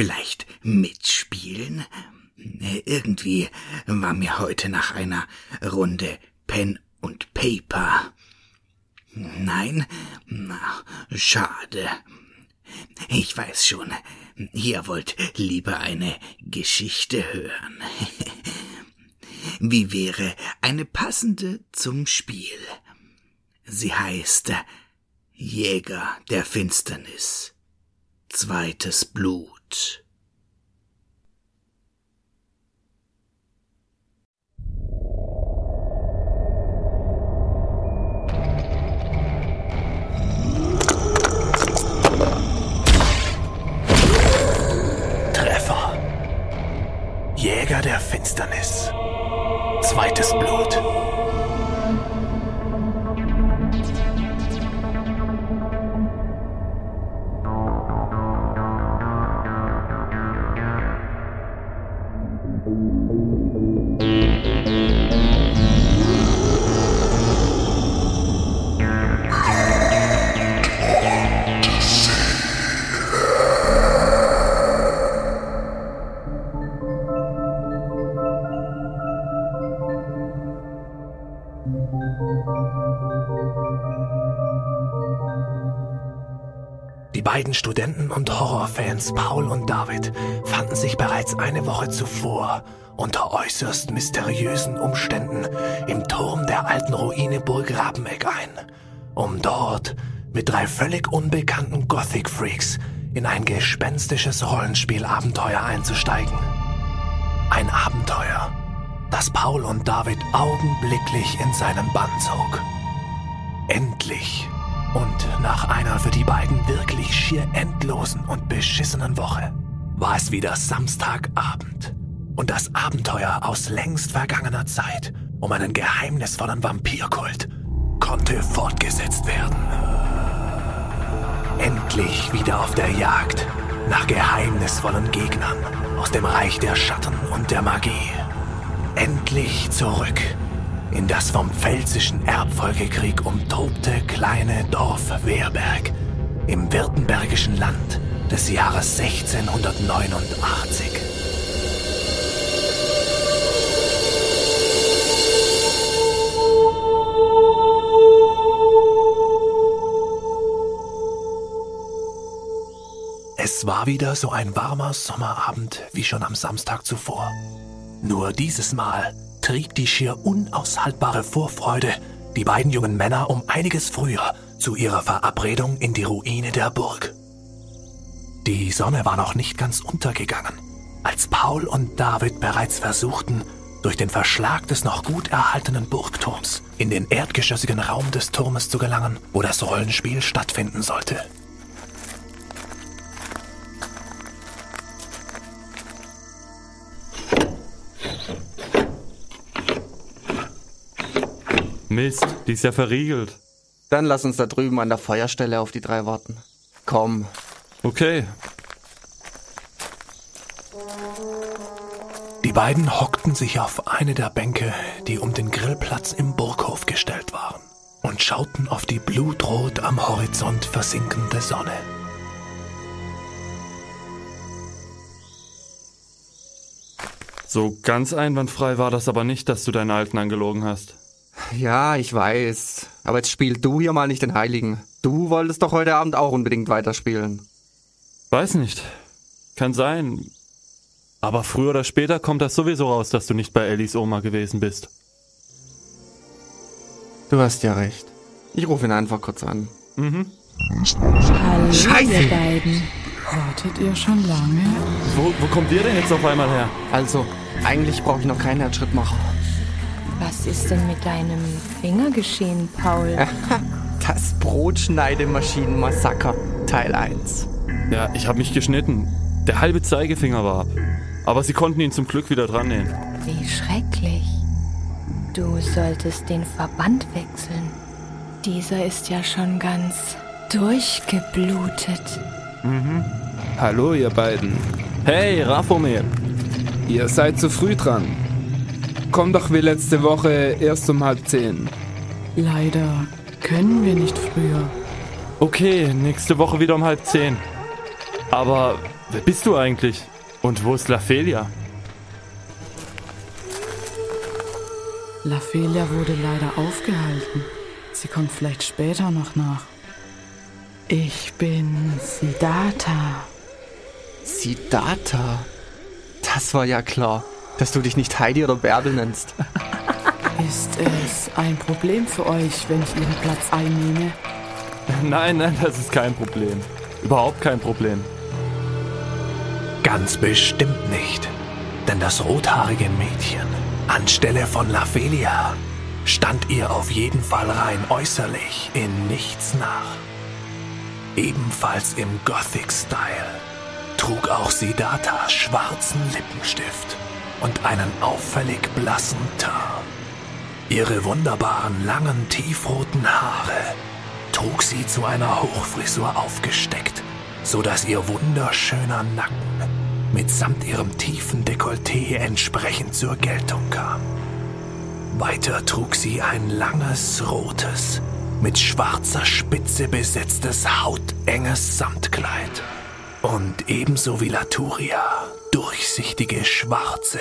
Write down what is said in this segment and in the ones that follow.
vielleicht mitspielen? Irgendwie war mir heute nach einer Runde Pen und Paper. Nein? Na, schade. Ich weiß schon, ihr wollt lieber eine Geschichte hören. Wie wäre eine passende zum Spiel? Sie heißt Jäger der Finsternis. Zweites Blut. Treffer. Jäger der Finsternis. Zweites Blut. Die beiden Studenten und Horrorfans Paul und David fanden sich bereits eine Woche zuvor unter äußerst mysteriösen Umständen im Turm der alten Ruine Burg Rabeneck ein, um dort mit drei völlig unbekannten Gothic-Freaks in ein gespenstisches Rollenspielabenteuer einzusteigen. Ein Abenteuer, das Paul und David augenblicklich in seinen Bann zog. Endlich und nach einer für die beiden wirklich schier endlosen und beschissenen Woche war es wieder Samstagabend und das Abenteuer aus längst vergangener Zeit um einen geheimnisvollen Vampirkult konnte fortgesetzt werden. Endlich wieder auf der Jagd nach geheimnisvollen Gegnern aus dem Reich der Schatten und der Magie. Endlich zurück in das vom pfälzischen Erbfolgekrieg umtobte kleine Dorf Wehrberg im württembergischen Land des Jahres 1689. Es war wieder so ein warmer Sommerabend wie schon am Samstag zuvor. Nur dieses Mal trieb die schier unaushaltbare Vorfreude die beiden jungen Männer um einiges früher zu ihrer Verabredung in die Ruine der Burg. Die Sonne war noch nicht ganz untergegangen, als Paul und David bereits versuchten, durch den Verschlag des noch gut erhaltenen Burgturms in den erdgeschossigen Raum des Turmes zu gelangen, wo das Rollenspiel stattfinden sollte. Mist, die ist ja verriegelt. Dann lass uns da drüben an der Feuerstelle auf die drei warten. Komm. Okay. Die beiden hockten sich auf eine der Bänke, die um den Grillplatz im Burghof gestellt waren, und schauten auf die blutrot am Horizont versinkende Sonne. So ganz einwandfrei war das aber nicht, dass du deinen Alten angelogen hast. Ja, ich weiß. Aber jetzt spiel du hier mal nicht den Heiligen. Du wolltest doch heute Abend auch unbedingt weiterspielen. Weiß nicht. Kann sein. Aber früher oder später kommt das sowieso raus, dass du nicht bei Ellis Oma gewesen bist. Du hast ja recht. Ich rufe ihn einfach kurz an. Mhm. Hallo, Scheiße. ihr beiden. Wartet ihr schon lange? Wo, wo kommt ihr denn jetzt auf einmal her? Also, eigentlich brauche ich noch keinen Herzschrittmacher. Was ist denn mit deinem Finger geschehen, Paul? Das Brotschneidemaschinenmassaker, Teil 1. Ja, ich habe mich geschnitten. Der halbe Zeigefinger war ab. Aber sie konnten ihn zum Glück wieder dran nähen. Wie schrecklich. Du solltest den Verband wechseln. Dieser ist ja schon ganz durchgeblutet. Hallo, ihr beiden. Hey, Rafomir. Ihr seid zu früh dran. Komm doch wie letzte Woche erst um halb zehn. Leider können wir nicht früher. Okay, nächste Woche wieder um halb zehn. Aber wer bist du eigentlich? Und wo ist Lafelia? Lafelia wurde leider aufgehalten. Sie kommt vielleicht später noch nach. Ich bin Siddhartha. Siddhartha. Das war ja klar, dass du dich nicht Heidi oder Bärbel nennst. Ist es ein Problem für euch, wenn ich Ihren Platz einnehme? Nein, nein, das ist kein Problem. Überhaupt kein Problem. Ganz bestimmt nicht. Denn das rothaarige Mädchen anstelle von Lafelia stand ihr auf jeden Fall rein äußerlich in nichts nach. Ebenfalls im Gothic-Style trug auch Siddhartha schwarzen Lippenstift und einen auffällig blassen Teint. Ihre wunderbaren langen tiefroten Haare trug sie zu einer Hochfrisur aufgesteckt, so dass ihr wunderschöner Nacken mitsamt ihrem tiefen Dekolleté entsprechend zur Geltung kam. Weiter trug sie ein langes, rotes, mit schwarzer Spitze besetztes, hautenges Samtkleid. Und ebenso wie Laturia durchsichtige, schwarze,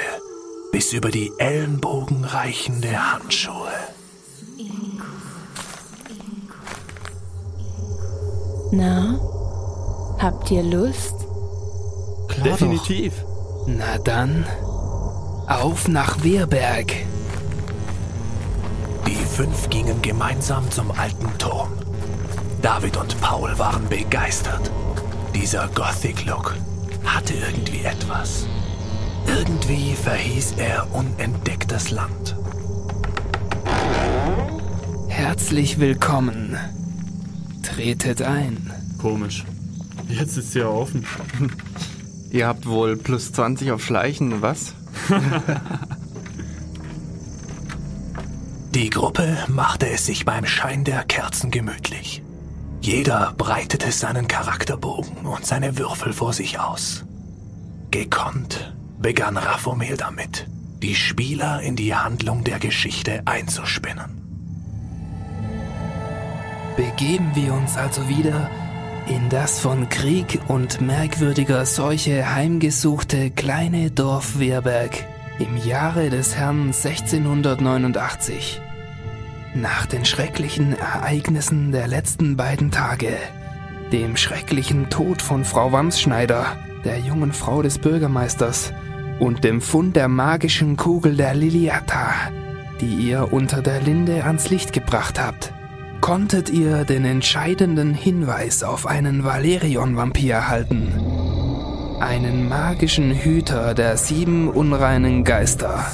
bis über die Ellenbogen reichende Handschuhe. Na, habt ihr Lust? Klar Definitiv. Doch. Na dann, auf nach Wehrberg. Die fünf gingen gemeinsam zum alten Turm. David und Paul waren begeistert. Dieser Gothic-Look hatte irgendwie etwas. Irgendwie verhieß er unentdecktes Land. Herzlich willkommen. Tretet ein. Komisch. Jetzt ist sie ja offen. Ihr habt wohl plus 20 auf Schleichen, was? Die Gruppe machte es sich beim Schein der Kerzen gemütlich. Jeder breitete seinen Charakterbogen und seine Würfel vor sich aus. Gekonnt begann Raphomel damit, die Spieler in die Handlung der Geschichte einzuspinnen. Begeben wir uns also wieder in das von Krieg und merkwürdiger Seuche heimgesuchte kleine Dorf Wehrberg im Jahre des Herrn 1689. Nach den schrecklichen Ereignissen der letzten beiden Tage, dem schrecklichen Tod von Frau Wamsschneider, der jungen Frau des Bürgermeisters, und dem Fund der magischen Kugel der Liliata, die ihr unter der Linde ans Licht gebracht habt, konntet ihr den entscheidenden Hinweis auf einen Valerion-Vampir erhalten. Einen magischen Hüter der sieben unreinen Geister.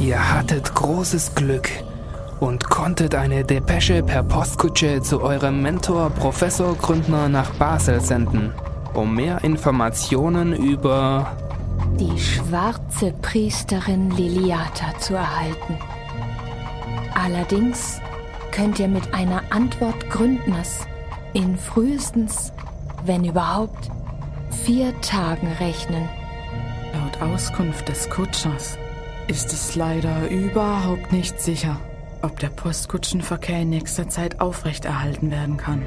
Ihr hattet großes Glück und konntet eine Depesche per Postkutsche zu eurem Mentor Professor Gründner nach Basel senden, um mehr Informationen über Die schwarze Priesterin Liliata zu erhalten. Allerdings könnt ihr mit einer Antwort Gründners in frühestens, wenn überhaupt, vier Tagen rechnen. Laut Auskunft des Kutschers ist es leider überhaupt nicht sicher, ob der Postkutschenverkehr in nächster Zeit aufrechterhalten werden kann,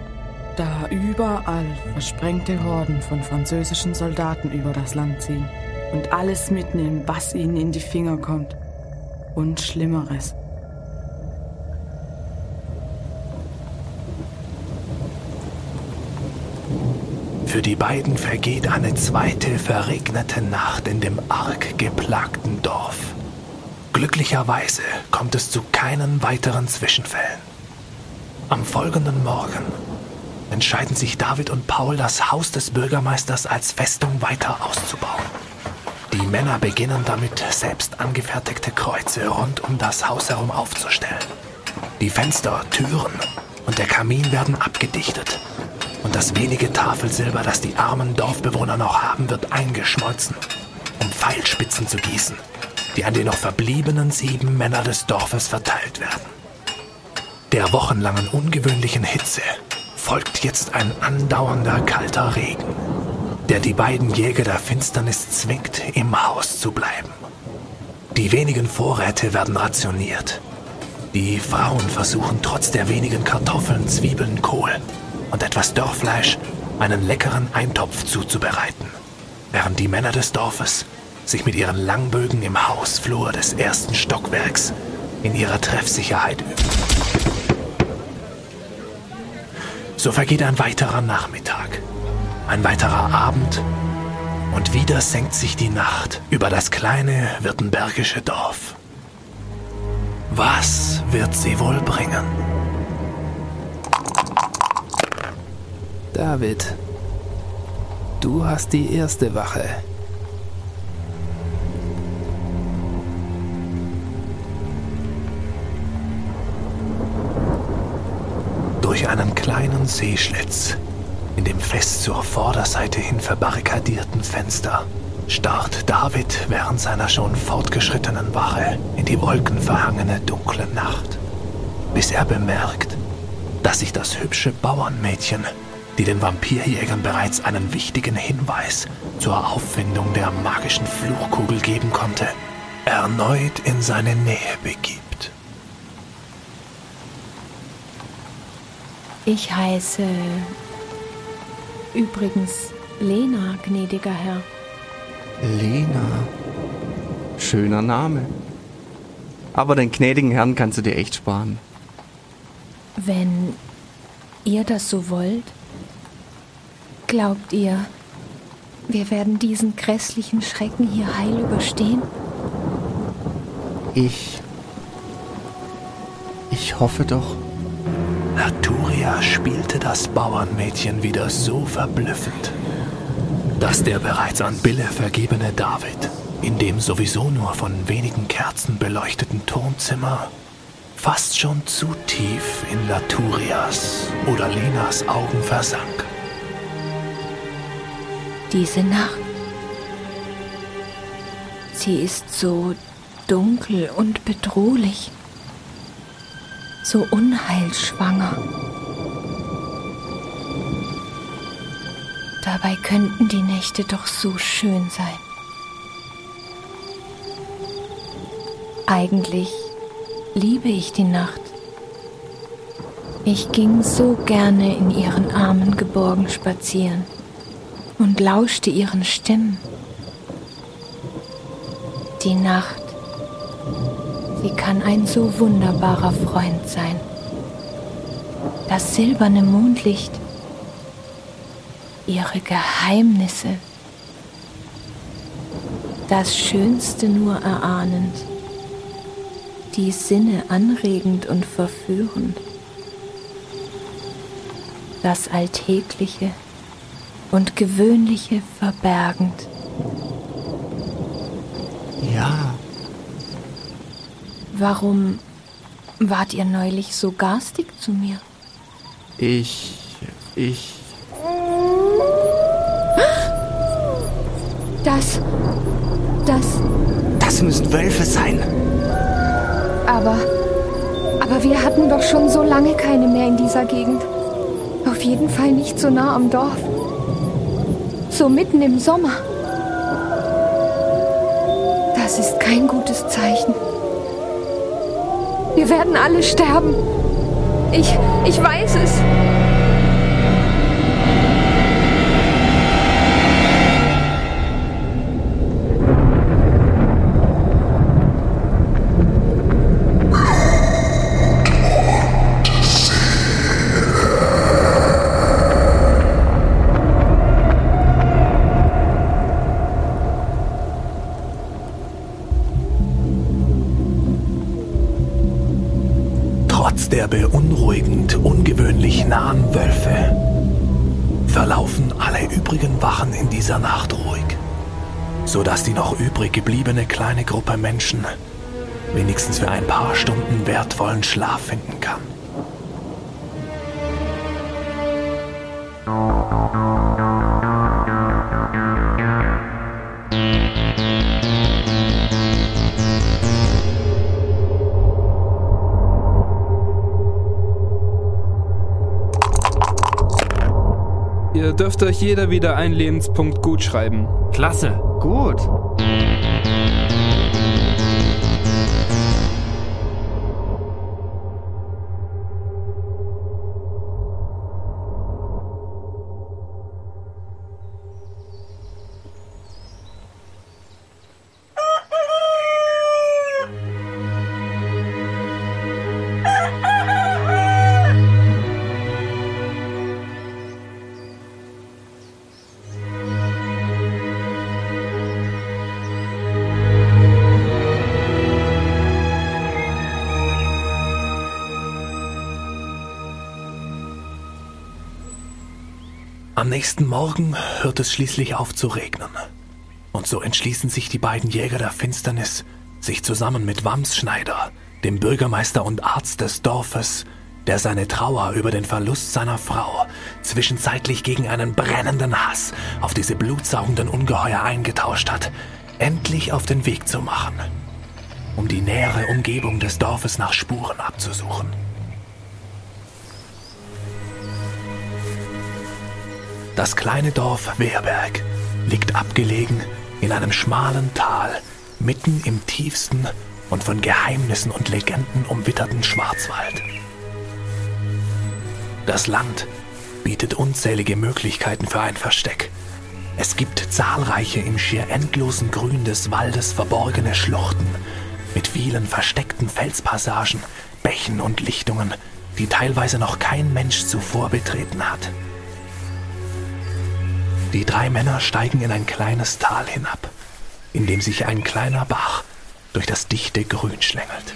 da überall versprengte Horden von französischen Soldaten über das Land ziehen und alles mitnehmen, was ihnen in die Finger kommt. Und Schlimmeres. Für die beiden vergeht eine zweite verregnete Nacht in dem arg geplagten Dorf. Glücklicherweise kommt es zu keinen weiteren Zwischenfällen. Am folgenden Morgen entscheiden sich David und Paul, das Haus des Bürgermeisters als Festung weiter auszubauen. Die Männer beginnen damit, selbst angefertigte Kreuze rund um das Haus herum aufzustellen. Die Fenster, Türen und der Kamin werden abgedichtet und das wenige Tafelsilber, das die armen Dorfbewohner noch haben, wird eingeschmolzen, um Pfeilspitzen zu gießen, die an die noch verbliebenen sieben Männer des Dorfes verteilt werden. Der wochenlangen ungewöhnlichen Hitze folgt jetzt ein andauernder kalter Regen, der die beiden Jäger der Finsternis zwingt, im Haus zu bleiben. Die wenigen Vorräte werden rationiert. Die Frauen versuchen trotz der wenigen Kartoffeln, Zwiebeln, Kohl und etwas Dörrfleisch einen leckeren Eintopf zuzubereiten, während die Männer des Dorfes sich mit ihren Langbögen im Hausflur des ersten Stockwerks in ihrer Treffsicherheit üben. So vergeht ein weiterer Nachmittag, ein weiterer Abend und wieder senkt sich die Nacht über das kleine württembergische Dorf. Was wird sie wohl bringen? David, du hast die erste Wache. Durch einen kleinen Seeschlitz in dem fest zur Vorderseite hin verbarrikadierten Fenster starrt David während seiner schon fortgeschrittenen Wache in die wolkenverhangene dunkle Nacht, bis er bemerkt, dass sich das hübsche Bauernmädchen, die den Vampirjägern bereits einen wichtigen Hinweis zur Auffindung der magischen Fluchkugel geben konnte, erneut in seine Nähe begibt. Ich heiße übrigens Lena, gnädiger Herr. Lena. Schöner Name. Aber den gnädigen Herrn kannst du dir echt sparen. Wenn ihr das so wollt, glaubt ihr, wir werden diesen grässlichen Schrecken hier heil überstehen? Ich. Ich hoffe doch. Naturia spielte das Bauernmädchen wieder so verblüffend, dass der bereits an Bille vergebene David in dem sowieso nur von wenigen Kerzen beleuchteten Turmzimmer fast schon zu tief in Laturias oder Lenas Augen versank. Diese Nacht. Sie ist so dunkel und bedrohlich, so unheilschwanger. Dabei könnten die Nächte doch so schön sein. Eigentlich liebe ich die Nacht. Ich ging so gerne in ihren Armen geborgen spazieren und lauschte ihren Stimmen. Die Nacht, sie kann ein so wunderbarer Freund sein. Das silberne Mondlicht, ihre Geheimnisse, das Schönste nur erahnend, die Sinne anregend und verführend, das Alltägliche und Gewöhnliche verbergend. Ja, Warum wart ihr neulich so garstig zu mir? ich. Ich. Das, das, Das müssen Wölfe sein. aber, aber wir hatten doch schon so lange keine mehr in dieser Gegend. Auf jeden Fall nicht so nah am Dorf. So mitten im Sommer. Das ist kein gutes Zeichen. Wir werden alle sterben. Ich, ich weiß es. Übrig gebliebene kleine Gruppe Menschen wenigstens für ein paar Stunden wertvollen Schlaf finden kann. Ihr dürft euch jeder wieder einen Lebenspunkt gut schreiben. Klasse. Gut. Nächsten Morgen hört es schließlich auf zu regnen. Und so entschließen sich die beiden Jäger der Finsternis, sich zusammen mit Wamsschneider, dem Bürgermeister und Arzt des Dorfes, der seine Trauer über den Verlust seiner Frau zwischenzeitlich gegen einen brennenden Hass auf diese blutsaugenden Ungeheuer eingetauscht hat, endlich auf den Weg zu machen, um die nähere Umgebung des Dorfes nach Spuren abzusuchen. Das kleine Dorf Wehrberg liegt abgelegen in einem schmalen Tal mitten im tiefsten und von Geheimnissen und Legenden umwitterten Schwarzwald. Das Land bietet unzählige Möglichkeiten für ein Versteck. Es gibt zahlreiche im schier endlosen Grün des Waldes verborgene Schluchten mit vielen versteckten Felspassagen, Bächen und Lichtungen, die teilweise noch kein Mensch zuvor betreten hat. Die drei Männer steigen in ein kleines Tal hinab, in dem sich ein kleiner Bach durch das dichte Grün schlängelt.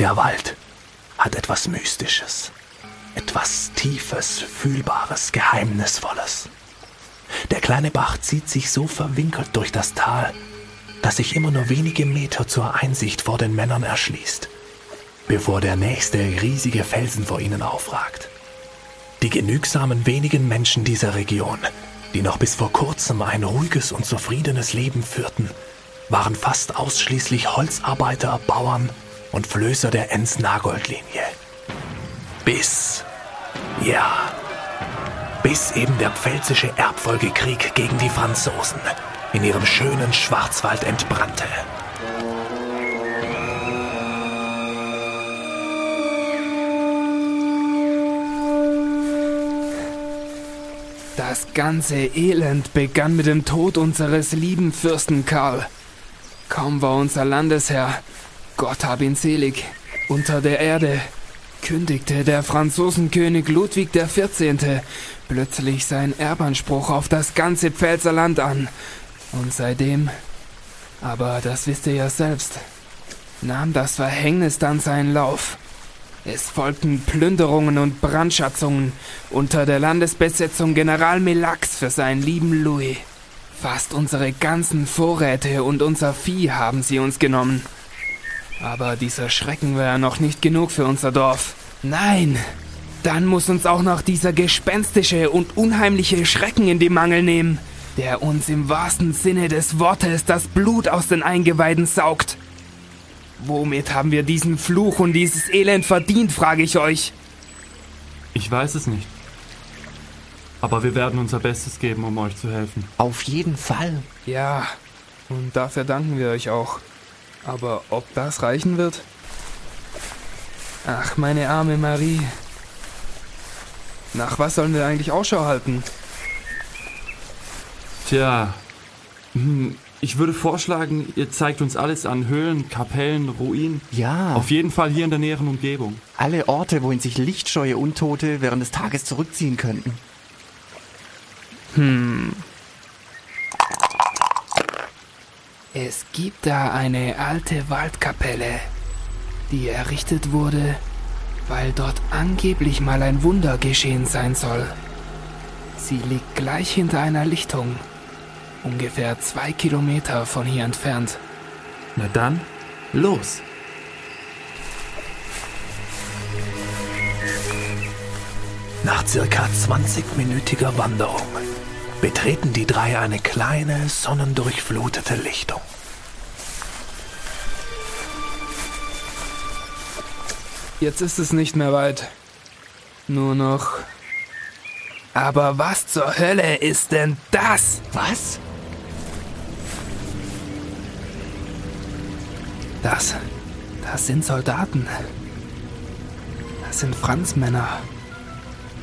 Der Wald hat etwas Mystisches, etwas Tiefes, Fühlbares, Geheimnisvolles. Der kleine Bach zieht sich so verwinkelt durch das Tal, dass sich immer nur wenige Meter zur Einsicht vor den Männern erschließt, bevor der nächste riesige Felsen vor ihnen aufragt. Die genügsamen wenigen Menschen dieser Region, die noch bis vor kurzem ein ruhiges und zufriedenes Leben führten, waren fast ausschließlich Holzarbeiter, Bauern und Flößer der Enns-Nagold-Linie. Bis, ja, bis eben der pfälzische Erbfolgekrieg gegen die Franzosen in ihrem schönen Schwarzwald entbrannte. Das ganze Elend begann mit dem Tod unseres lieben Fürsten Karl. Kaum war unser Landesherr Gott hab ihn selig. Unter der Erde kündigte der Franzosenkönig Ludwig XIV. plötzlich seinen Erbanspruch auf das ganze Pfälzerland an. Und seitdem, aber das wisst ihr ja selbst, nahm das Verhängnis dann seinen Lauf. Es folgten Plünderungen und Brandschatzungen unter der Landesbesetzung General Melax für seinen lieben Louis. Fast unsere ganzen Vorräte und unser Vieh haben sie uns genommen. Aber dieser Schrecken ja noch nicht genug für unser Dorf. Nein, dann muss uns auch noch dieser gespenstische und unheimliche Schrecken in die Mangel nehmen, der uns im wahrsten Sinne des Wortes das Blut aus den Eingeweiden saugt. Womit haben wir diesen Fluch und dieses Elend verdient, frage ich euch. Ich weiß es nicht. Aber wir werden unser Bestes geben, um euch zu helfen. Auf jeden Fall. Ja, und dafür danken wir euch auch. Aber ob das reichen wird? Ach, meine arme Marie. Nach was sollen wir eigentlich Ausschau halten? Tja, hm, ich würde vorschlagen, ihr zeigt uns alles an Höhlen, Kapellen, Ruinen. Ja. Auf jeden Fall hier in der näheren Umgebung. Alle Orte, wohin sich lichtscheue Untote während des Tages zurückziehen könnten. Hm. Es gibt da eine alte Waldkapelle, die errichtet wurde, weil dort angeblich mal ein Wunder geschehen sein soll. Sie liegt gleich hinter einer Lichtung, ungefähr zwei Kilometer von hier entfernt. Na dann, los! Nach circa 20-minütiger Wanderung betreten die drei eine kleine, sonnendurchflutete Lichtung. Jetzt ist es nicht mehr weit. Nur noch. Aber was zur Hölle ist denn das? Was? Das. Das sind Soldaten. Das sind Franzmänner.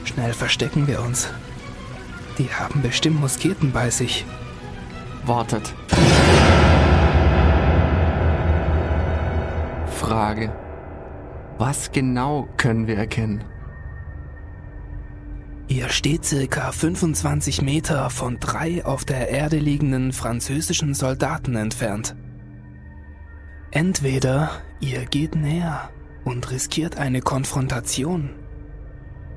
Schnell verstecken wir uns. Die haben bestimmt Musketen bei sich. Wartet. Frage. Was genau können wir erkennen? Ihr steht circa 25 Meter von drei auf der Erde liegenden französischen Soldaten entfernt. Entweder ihr geht näher und riskiert eine Konfrontation.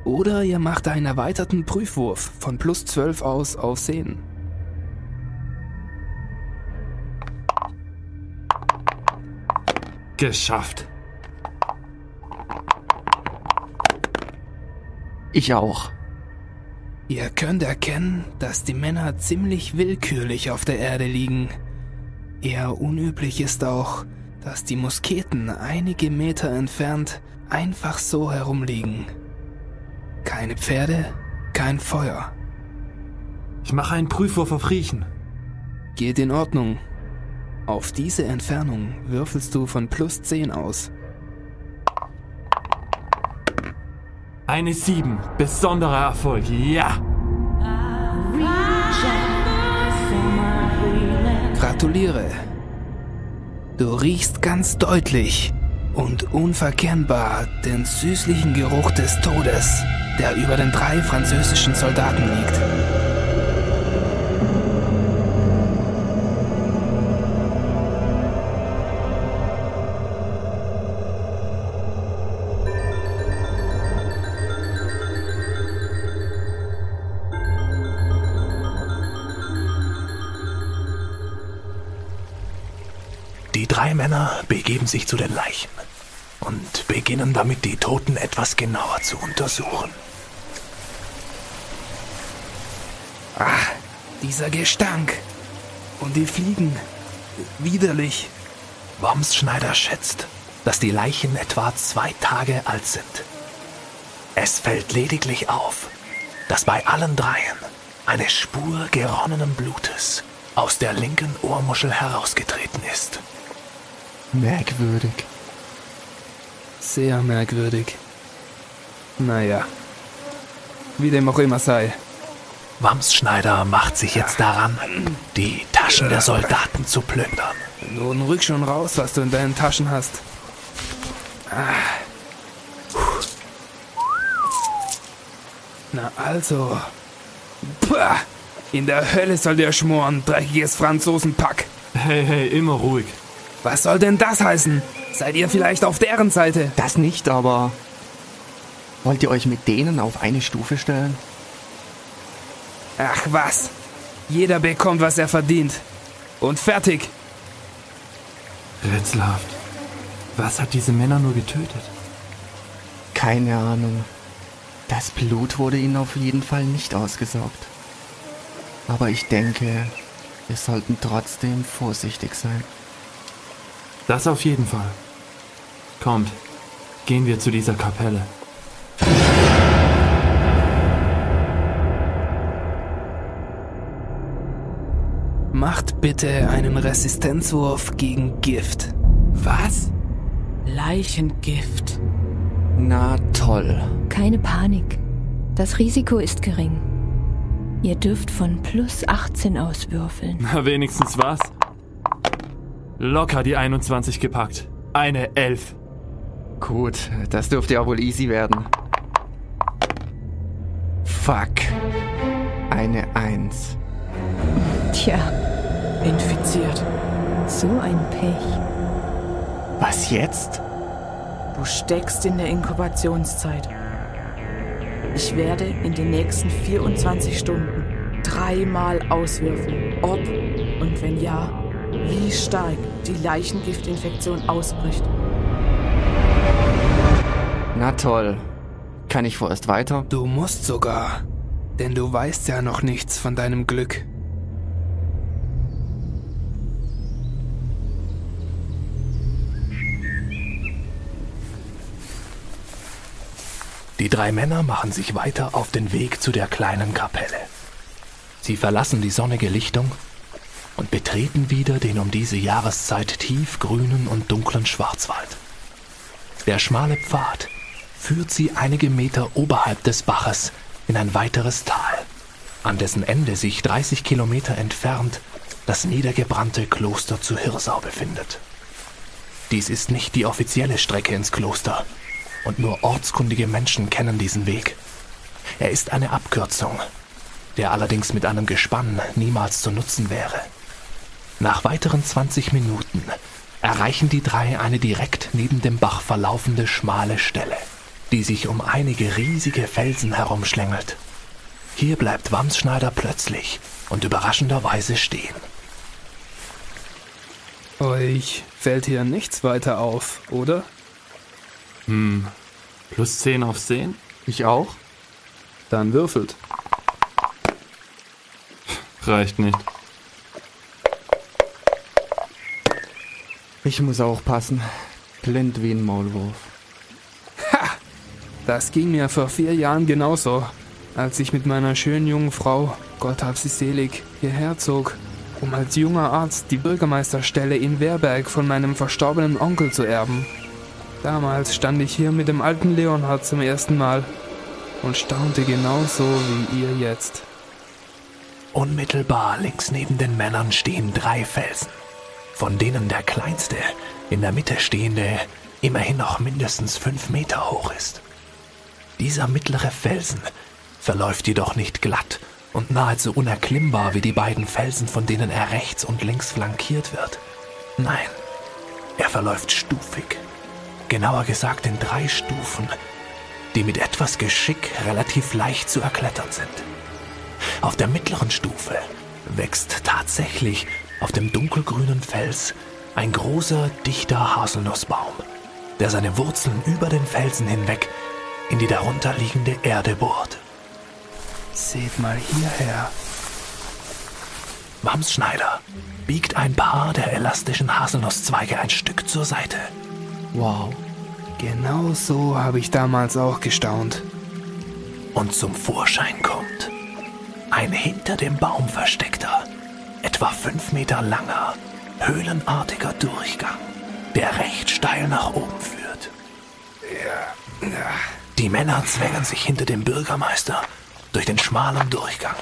Oder ihr macht einen erweiterten Prüfwurf von plus 12 aus auf Sehen. Geschafft. Ich auch. Ihr könnt erkennen, dass die Männer ziemlich willkürlich auf der Erde liegen. Eher unüblich ist auch, dass die Musketen einige Meter entfernt einfach so herumliegen. Keine Pferde, kein Feuer. Ich mache einen Prüfwurf auf Riechen. Geht in Ordnung. Auf diese Entfernung würfelst du von plus 10 aus. Eine 7. Besonderer Erfolg. Ja. Gratuliere. Du riechst ganz deutlich und unverkennbar den süßlichen Geruch des Todes, der über den drei französischen Soldaten liegt. Drei Männer begeben sich zu den Leichen und beginnen damit, die Toten etwas genauer zu untersuchen. Ah, dieser Gestank. Und die Fliegen. Widerlich. Wormsschneider schätzt, dass die Leichen etwa zwei Tage alt sind. Es fällt lediglich auf, dass bei allen dreien eine Spur geronnenen Blutes aus der linken Ohrmuschel herausgetreten ist. Merkwürdig. Sehr merkwürdig. Naja. Wie dem auch immer sei. Wamsschneider macht sich jetzt daran, die Taschen der Soldaten zu plündern. Nun rück schon raus, was du in deinen Taschen hast. Ah. Puh. Na also. Pah. In der Hölle soll der schmoren, dreckiges Franzosenpack. Hey, hey, immer ruhig. Was soll denn das heißen? Seid ihr vielleicht auf deren Seite? Das nicht, aber wollt ihr euch mit denen auf eine Stufe stellen? Ach was. Jeder bekommt, was er verdient. Und fertig. Rätselhaft. Was hat diese Männer nur getötet? Keine Ahnung. Das Blut wurde ihnen auf jeden Fall nicht ausgesaugt. Aber ich denke, wir sollten trotzdem vorsichtig sein. Das auf jeden Fall. Kommt, gehen wir zu dieser Kapelle. Macht bitte einen Resistenzwurf gegen Gift. Was? Leichengift. Na toll. Keine Panik. Das Risiko ist gering. Ihr dürft von plus 18 auswürfeln. Na, wenigstens was. Locker die 21 gepackt. Eine 11. Gut, das dürfte ja wohl easy werden. Fuck. Eine Eins. Tja, Infiziert. so ein Pech. Was jetzt? Du steckst in der Inkubationszeit. Ich werde in den nächsten 24 Stunden dreimal auswürfeln, ob und wenn ja, wie stark die Leichengiftinfektion ausbricht. Na toll. Kann ich vorerst weiter? Du musst sogar. Denn du weißt ja noch nichts von deinem Glück. Die drei Männer machen sich weiter auf den Weg zu der kleinen Kapelle. Sie verlassen die sonnige Lichtung und betreten wieder den um diese Jahreszeit tiefgrünen und dunklen Schwarzwald. Der schmale Pfad führt sie einige Meter oberhalb des Baches in ein weiteres Tal, an dessen Ende sich 30 Kilometer entfernt das niedergebrannte Kloster zu Hirsau befindet. Dies ist nicht die offizielle Strecke ins Kloster und nur ortskundige Menschen kennen diesen Weg. Er ist eine Abkürzung, der allerdings mit einem Gespann niemals zu nutzen wäre. Nach weiteren 20 Minuten erreichen die drei eine direkt neben dem Bach verlaufende schmale Stelle. die sich um einige riesige Felsen herumschlängelt. Hier bleibt Wamsschneider plötzlich und überraschenderweise stehen. Euch fällt hier nichts weiter auf, oder? Hm. Plus 10 auf Sehen? Ich auch? Dann würfelt. Reicht nicht. Ich muss auch passen. Blind wie ein Maulwurf. Das ging mir vor vier Jahren genauso, als ich mit meiner schönen jungen Frau, Gott hab sie selig, hierher zog, um als junger Arzt die Bürgermeisterstelle in Wehrberg von meinem verstorbenen Onkel zu erben. Damals stand ich hier mit dem alten Leonhard zum ersten Mal und staunte genauso wie ihr jetzt. Unmittelbar links neben den Männern stehen drei Felsen, von denen der kleinste, in der Mitte stehende, immerhin noch mindestens fünf Meter hoch ist. Dieser mittlere Felsen verläuft jedoch nicht glatt und nahezu unerklimmbar wie die beiden Felsen, von denen er rechts und links flankiert wird. Nein, er verläuft stufig. Genauer gesagt in drei Stufen, die mit etwas Geschick relativ leicht zu erklettern sind. Auf der mittleren Stufe wächst tatsächlich auf dem dunkelgrünen Fels ein großer, dichter Haselnussbaum, der seine Wurzeln über den Felsen hinweg in die darunterliegende Erde bohrt. Seht mal hierher. Wamsschneider biegt ein paar der elastischen Haselnusszweige ein Stück zur Seite. Wow. Genau so habe ich damals auch gestaunt. Und zum Vorschein kommt ein hinter dem Baum versteckter, etwa fünf Meter langer, höhlenartiger Durchgang, der recht steil nach oben führt. Die Männer zwängen sich hinter dem Bürgermeister durch den schmalen Durchgang.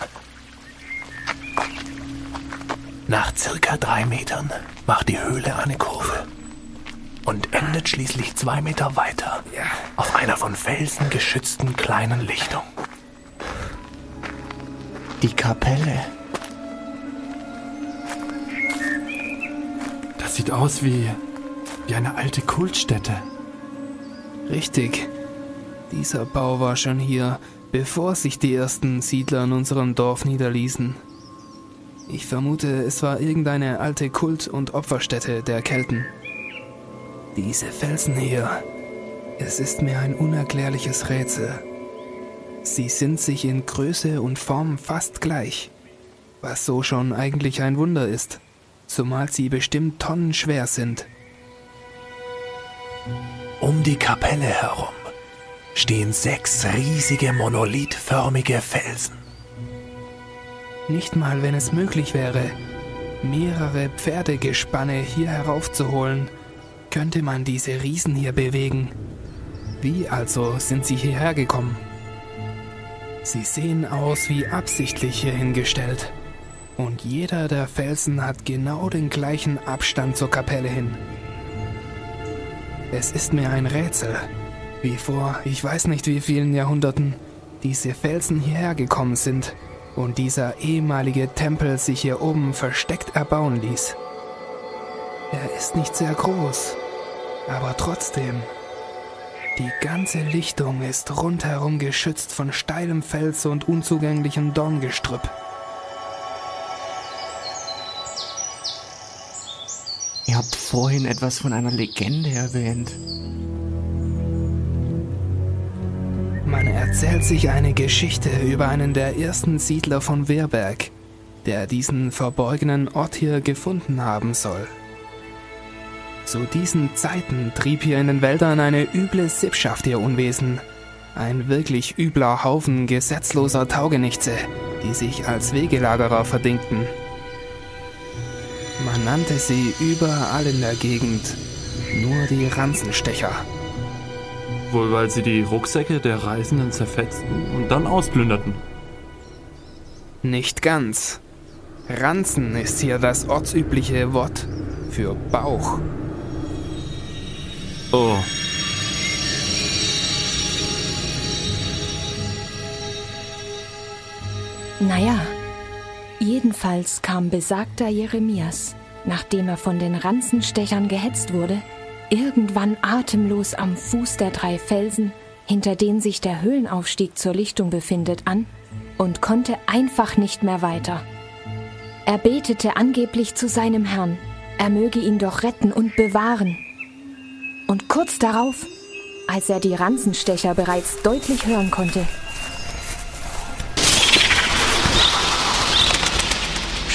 Nach circa drei Metern macht die Höhle eine Kurve und endet schließlich zwei Meter weiter auf einer von Felsen geschützten kleinen Lichtung. Die Kapelle. Das sieht aus wie, wie eine alte Kultstätte. Richtig. Dieser Bau war schon hier, bevor sich die ersten Siedler in unserem Dorf niederließen. Ich vermute, es war irgendeine alte Kult- und Opferstätte der Kelten. Diese Felsen hier, es ist mir ein unerklärliches Rätsel. Sie sind sich in Größe und Form fast gleich, was so schon eigentlich ein Wunder ist, zumal sie bestimmt tonnenschwer sind. Um die Kapelle herum stehen sechs riesige monolithförmige Felsen. Nicht mal, wenn es möglich wäre, mehrere Pferdegespanne hier heraufzuholen, könnte man diese Riesen hier bewegen. Wie also sind sie hierher gekommen? Sie sehen aus wie absichtlich hier hingestellt. Und jeder der Felsen hat genau den gleichen Abstand zur Kapelle hin. Es ist mir ein Rätsel, wie vor ich weiß nicht wie vielen Jahrhunderten diese Felsen hierher gekommen sind und dieser ehemalige Tempel sich hier oben versteckt erbauen ließ. Er ist nicht sehr groß, aber trotzdem. Die ganze Lichtung ist rundherum geschützt von steilem Fels und unzugänglichem Dorngestrüpp. Ihr habt vorhin etwas von einer Legende erwähnt. Man erzählt sich eine Geschichte über einen der ersten Siedler von Wehrberg, der diesen verborgenen Ort hier gefunden haben soll. Zu diesen Zeiten trieb hier in den Wäldern eine üble Sippschaft ihr Unwesen. Ein wirklich übler Haufen gesetzloser Taugenichtse, die sich als Wegelagerer verdingten. Man nannte sie überall in der Gegend nur die Ranzenstecher. Wohl weil sie die Rucksäcke der Reisenden zerfetzten und dann ausplünderten. Nicht ganz. Ranzen ist hier das ortsübliche Wort für Bauch. Oh, Naja, jedenfalls kam besagter Jeremias, nachdem er von den Ranzenstechern gehetzt wurde, irgendwann atemlos am Fuß der drei Felsen hinter denen sich der Höhlenaufstieg zur Lichtung befindet, an und konnte einfach nicht mehr weiter. Er betete angeblich zu seinem Herrn, er möge ihn doch retten und bewahren. Und kurz darauf, als er die Ranzenstecher bereits deutlich hören konnte,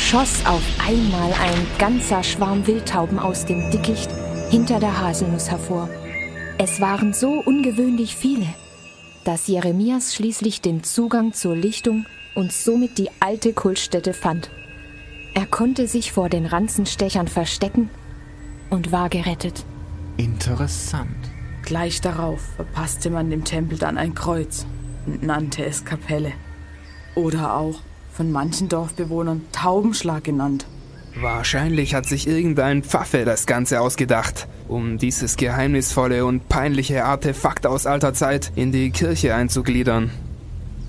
schoss auf einmal ein ganzer Schwarm Wildtauben aus dem Dickicht hinter der Haselnuss hervor. Es waren so ungewöhnlich viele, dass Jeremias schließlich den Zugang zur Lichtung und somit die alte Kultstätte fand. Er konnte sich vor den Ranzenstechern verstecken und war gerettet. Interessant. Gleich darauf verpasste man dem Tempel dann ein Kreuz und nannte es Kapelle. Oder auch von manchen Dorfbewohnern Taubenschlag genannt. Wahrscheinlich hat sich irgendein Pfaffe das Ganze ausgedacht, um dieses geheimnisvolle und peinliche Artefakt aus alter Zeit in die Kirche einzugliedern.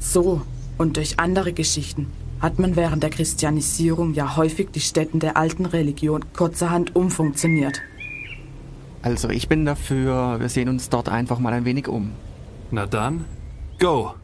So und durch andere Geschichten hat man während der Christianisierung ja häufig die Stätten der alten Religion kurzerhand umfunktioniert. Also ich bin dafür, wir sehen uns dort einfach mal ein wenig um. Na dann, go!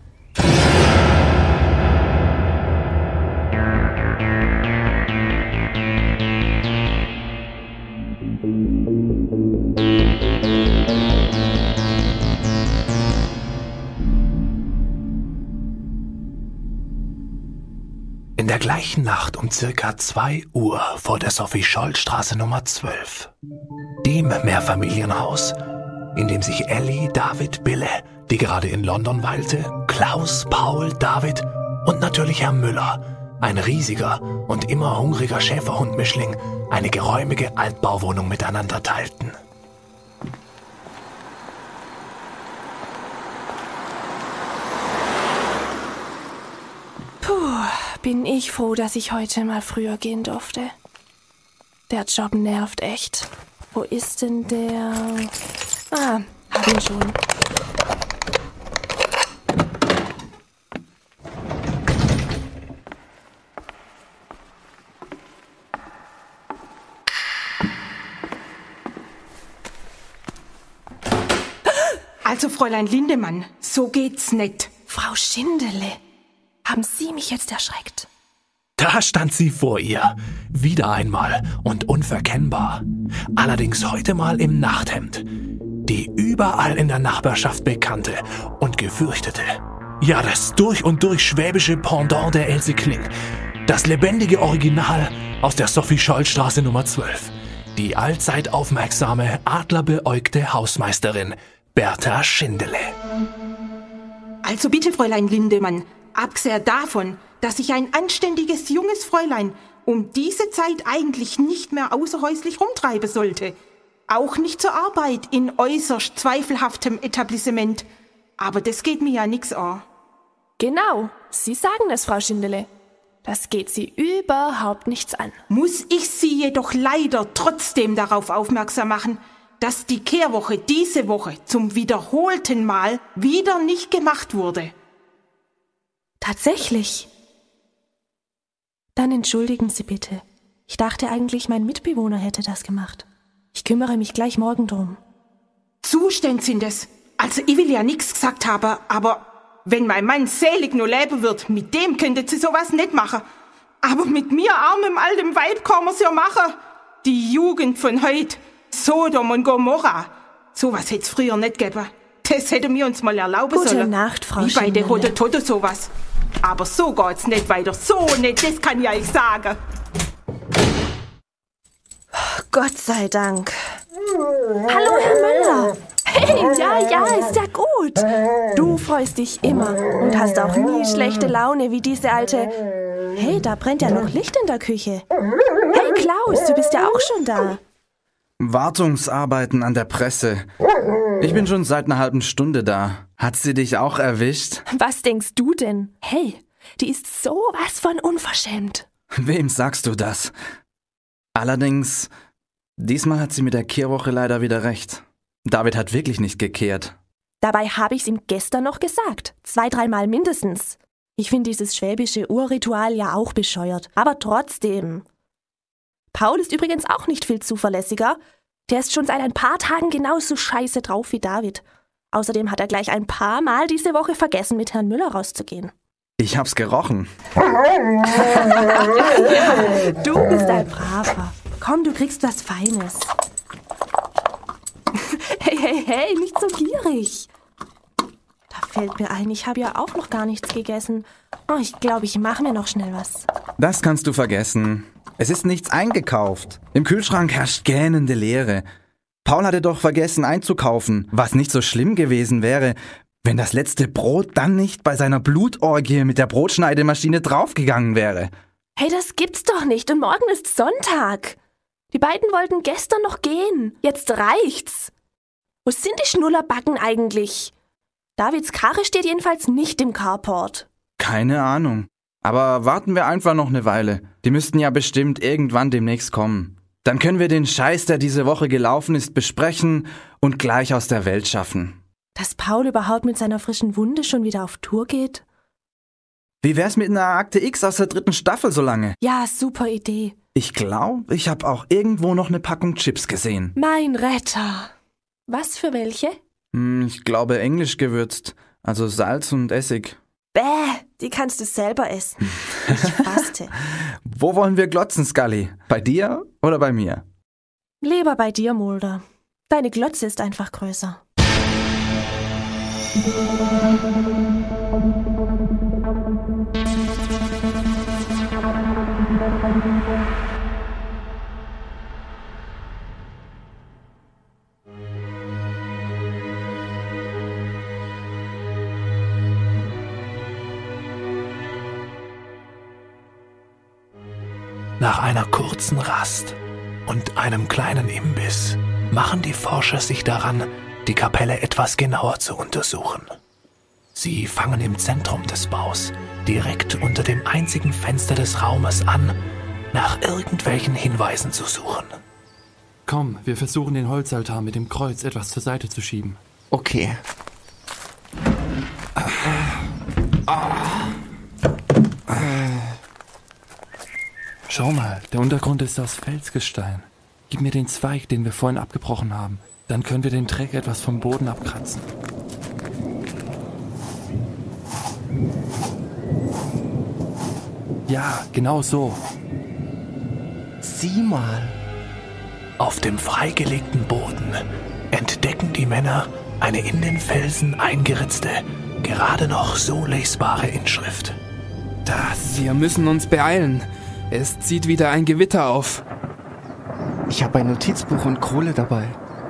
Gleichen Nacht um circa 2 Uhr vor der Sophie-Scholl-Straße Nummer 12. Dem Mehrfamilienhaus, in dem sich Ellie, David, Bille, die gerade in London weilte, Klaus, Paul, David und natürlich Herr Müller, ein riesiger und immer hungriger Schäferhundmischling, eine geräumige Altbauwohnung miteinander teilten. Puh, bin ich froh, dass ich heute mal früher gehen durfte. Der Job nervt echt. Wo ist denn der? Ah, hab ihn schon. Also, Fräulein Lindemann, so geht's nicht. Frau Schindele, haben Sie mich jetzt erschreckt? Da stand sie vor ihr, wieder einmal und unverkennbar. Allerdings heute mal im Nachthemd. Die überall in der Nachbarschaft bekannte und gefürchtete. Ja, das durch und durch schwäbische Pendant der Else Kling. Das lebendige Original aus der Sophie-Scholl-Straße Nummer 12. Die allzeit aufmerksame, adlerbeäugte Hausmeisterin Bertha Schindele. Also bitte, Fräulein Lindemann, abgesehen davon, dass ich ein anständiges junges Fräulein um diese Zeit eigentlich nicht mehr außerhäuslich rumtreiben sollte. Auch nicht zur Arbeit in äußerst zweifelhaftem Etablissement. Aber das geht mir ja nix an. Genau, Sie sagen es, Frau Schindele. Das geht Sie überhaupt nichts an. Muss ich Sie jedoch leider trotzdem darauf aufmerksam machen, dass die Kehrwoche diese Woche zum wiederholten Mal wieder nicht gemacht wurde. Tatsächlich. Dann entschuldigen Sie bitte. Ich dachte eigentlich, mein Mitbewohner hätte das gemacht. Ich kümmere mich gleich morgen drum. Zustände sind es. Also ich will ja nichts gesagt haben, aber wenn mein Mann selig nur leben wird, mit dem könnte sie sowas nicht machen. Aber mit mir armem altem Weib kann man's ja machen. Die Jugend von heut, Sodom und Gomorra. Sowas hätt's früher nicht gegeben. Das hätte wir uns mal erlauben Gute sollen. Nacht, Frau Wie bei der Tote sowas. Aber so geht's nicht weiter. So nicht, das kann ja ich sagen. Gott sei Dank. Hallo, Herr Müller. Hey, ja, ja, ist ja gut. Du freust dich immer und hast auch nie schlechte Laune wie diese alte. Hey, da brennt ja noch Licht in der Küche. Hey, Klaus, du bist ja auch schon da. Wartungsarbeiten an der Presse. Ich bin schon seit einer halben Stunde da. Hat sie dich auch erwischt? Was denkst du denn? Hey, die ist sowas von unverschämt. Wem sagst du das? Allerdings, diesmal hat sie mit der Kehrwoche leider wieder recht. David hat wirklich nicht gekehrt. Dabei habe ich's ihm gestern noch gesagt. Zwei, dreimal mindestens. Ich finde dieses schwäbische Urritual ja auch bescheuert. Aber trotzdem. Paul ist übrigens auch nicht viel zuverlässiger. Der ist schon seit ein paar Tagen genauso scheiße drauf wie David. Außerdem hat er gleich ein paar Mal diese Woche vergessen, mit Herrn Müller rauszugehen. Ich hab's gerochen. Du bist ein Braver. Komm, du kriegst was Feines. Hey, hey, hey, nicht so gierig. Da fällt mir ein, ich habe ja auch noch gar nichts gegessen. Oh, ich glaube, ich mache mir noch schnell was. Das kannst du vergessen. Es ist nichts eingekauft. Im Kühlschrank herrscht gähnende Leere. Paul hatte doch vergessen einzukaufen, was nicht so schlimm gewesen wäre, wenn das letzte Brot dann nicht bei seiner Blutorgie mit der Brotschneidemaschine draufgegangen wäre. Hey, das gibt's doch nicht und morgen ist Sonntag. Die beiden wollten gestern noch gehen. Jetzt reicht's. Wo sind die Schnullerbacken eigentlich? Davids Karre steht jedenfalls nicht im Carport. Keine Ahnung. Aber warten wir einfach noch eine Weile. Die müssten ja bestimmt irgendwann demnächst kommen. Dann können wir den Scheiß, der diese Woche gelaufen ist, besprechen und gleich aus der Welt schaffen. Dass Paul überhaupt mit seiner frischen Wunde schon wieder auf Tour geht? Wie wär's mit einer Akte X aus der dritten Staffel so lange? Ja, super Idee. Ich glaube, ich habe auch irgendwo noch eine Packung Chips gesehen. Mein Retter. Was für welche? Hm, ich glaube englisch gewürzt. Also Salz und Essig. Bäh, die kannst du selber essen. Ich faste. Wo wollen wir glotzen, Scully? Bei dir oder bei mir? Lieber bei dir, Mulder. Deine Glotze ist einfach größer. Nach einer kurzen Rast und einem kleinen Imbiss machen die Forscher sich daran, die Kapelle etwas genauer zu untersuchen. Sie fangen im Zentrum des Baus, direkt unter dem einzigen Fenster des Raumes an, nach irgendwelchen Hinweisen zu suchen. Komm, wir versuchen den Holzaltar mit dem Kreuz etwas zur Seite zu schieben. Okay. Schau mal, der Untergrund ist aus Felsgestein. Gib mir den Zweig, den wir vorhin abgebrochen haben. Dann können wir den Dreck etwas vom Boden abkratzen. Ja, genau so. Sieh mal. Auf dem freigelegten Boden entdecken die Männer eine in den Felsen eingeritzte, gerade noch so lesbare Inschrift. Das. Wir müssen uns beeilen. Es zieht wieder ein Gewitter auf. Ich habe ein Notizbuch und Kohle dabei.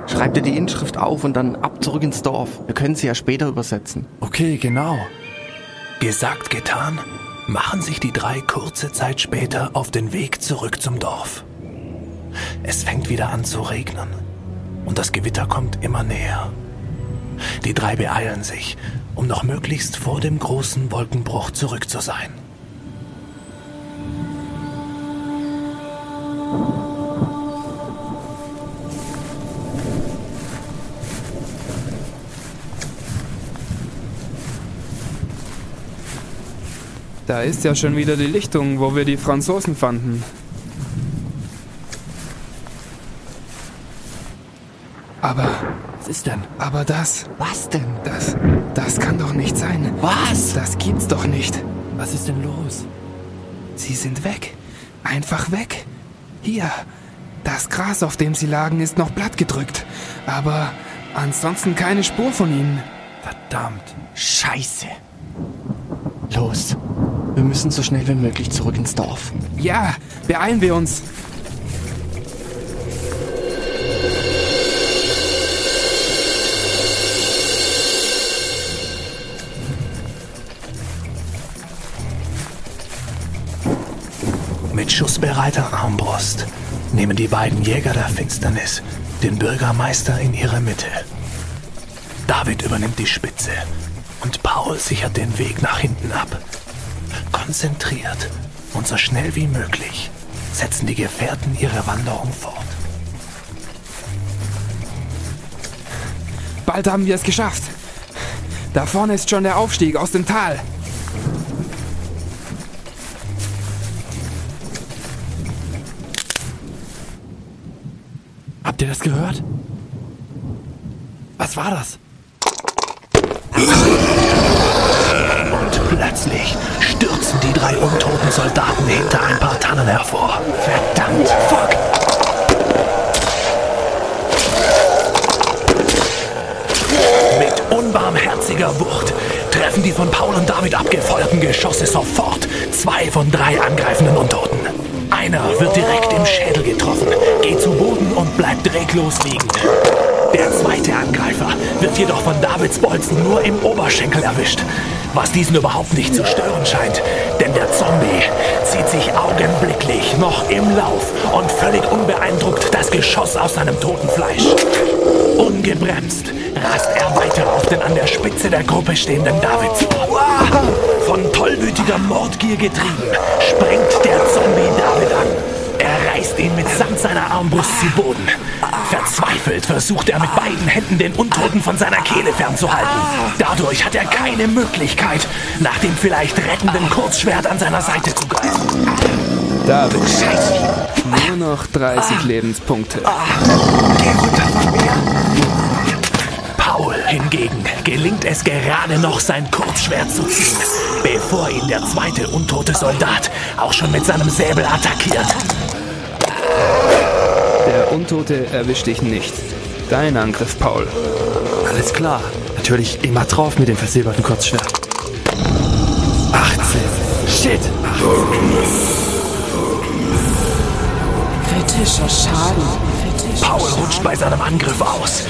Schreib dir die Inschrift auf und dann ab zurück ins Dorf. Wir können sie ja später übersetzen. Okay, genau. Gesagt, getan, machen sich die drei kurze Zeit später auf den Weg zurück zum Dorf. Es fängt wieder an zu regnen und das Gewitter kommt immer näher. Die drei beeilen sich, um noch möglichst vor dem großen Wolkenbruch zurück zu sein. Da ist ja schon wieder die Lichtung, wo wir die Franzosen fanden. Aber, Was ist denn? aber das, Was denn? das, das kann doch nicht sein. Was? Das gibt's doch nicht. Was ist denn los? Sie sind weg. Einfach weg. Hier. Das Gras, auf dem sie lagen, ist noch blattgedrückt. Aber ansonsten keine Spur von ihnen. Verdammt. Scheiße. Los. Wir müssen so schnell wie möglich zurück ins Dorf. Ja, beeilen wir uns. Mit schussbereiter Armbrust nehmen die beiden Jäger der Finsternis den Bürgermeister in ihre Mitte. David übernimmt die Spitze und Paul sichert den Weg nach hinten ab. Konzentriert und so schnell wie möglich setzen die Gefährten ihre Wanderung fort. Bald haben wir es geschafft. Da vorne ist schon der Aufstieg aus dem Tal. Habt ihr das gehört? Was war das? Und plötzlich stürzen die drei untoten Soldaten hinter ein paar Tannen hervor. Verdammt, fuck! Mit unbarmherziger Wucht treffen die von Paul und David abgefeuerten Geschosse sofort zwei von drei angreifenden Untoten. Einer wird direkt im Schädel getroffen, geht zu Boden und bleibt reglos liegen. Der zweite Angreifer wird jedoch von Davids Bolzen nur im Oberschenkel erwischt, was diesen überhaupt nicht zu stören scheint, denn der Zombie zieht sich augenblicklich noch im Lauf und völlig unbeeindruckt das Geschoss aus seinem toten Fleisch. Ungebremst rast er weiter auf den an der Spitze der Gruppe stehenden David zu. Von tollwütiger Mordgier getrieben, springt der Zombie David an. Er reißt ihn mitsamt seiner Armbrust zu Boden. Verzweifelt versucht er mit beiden Händen den Untoten von seiner Kehle fernzuhalten. Dadurch hat er keine Möglichkeit, nach dem vielleicht rettenden Kurzschwert an seiner Seite zu greifen. David, nur noch 30 Lebenspunkte. Paul hingegen gelingt es gerade noch, sein Kurzschwert zu ziehen, bevor ihn der zweite untote Soldat auch schon mit seinem Säbel attackiert. Untote erwischt dich nicht. Dein Angriff, Paul. Alles klar. Natürlich immer drauf mit dem versilberten Kurzschwert. 18. Shit. Kritischer Schaden. Paul rutscht bei seinem Angriff aus,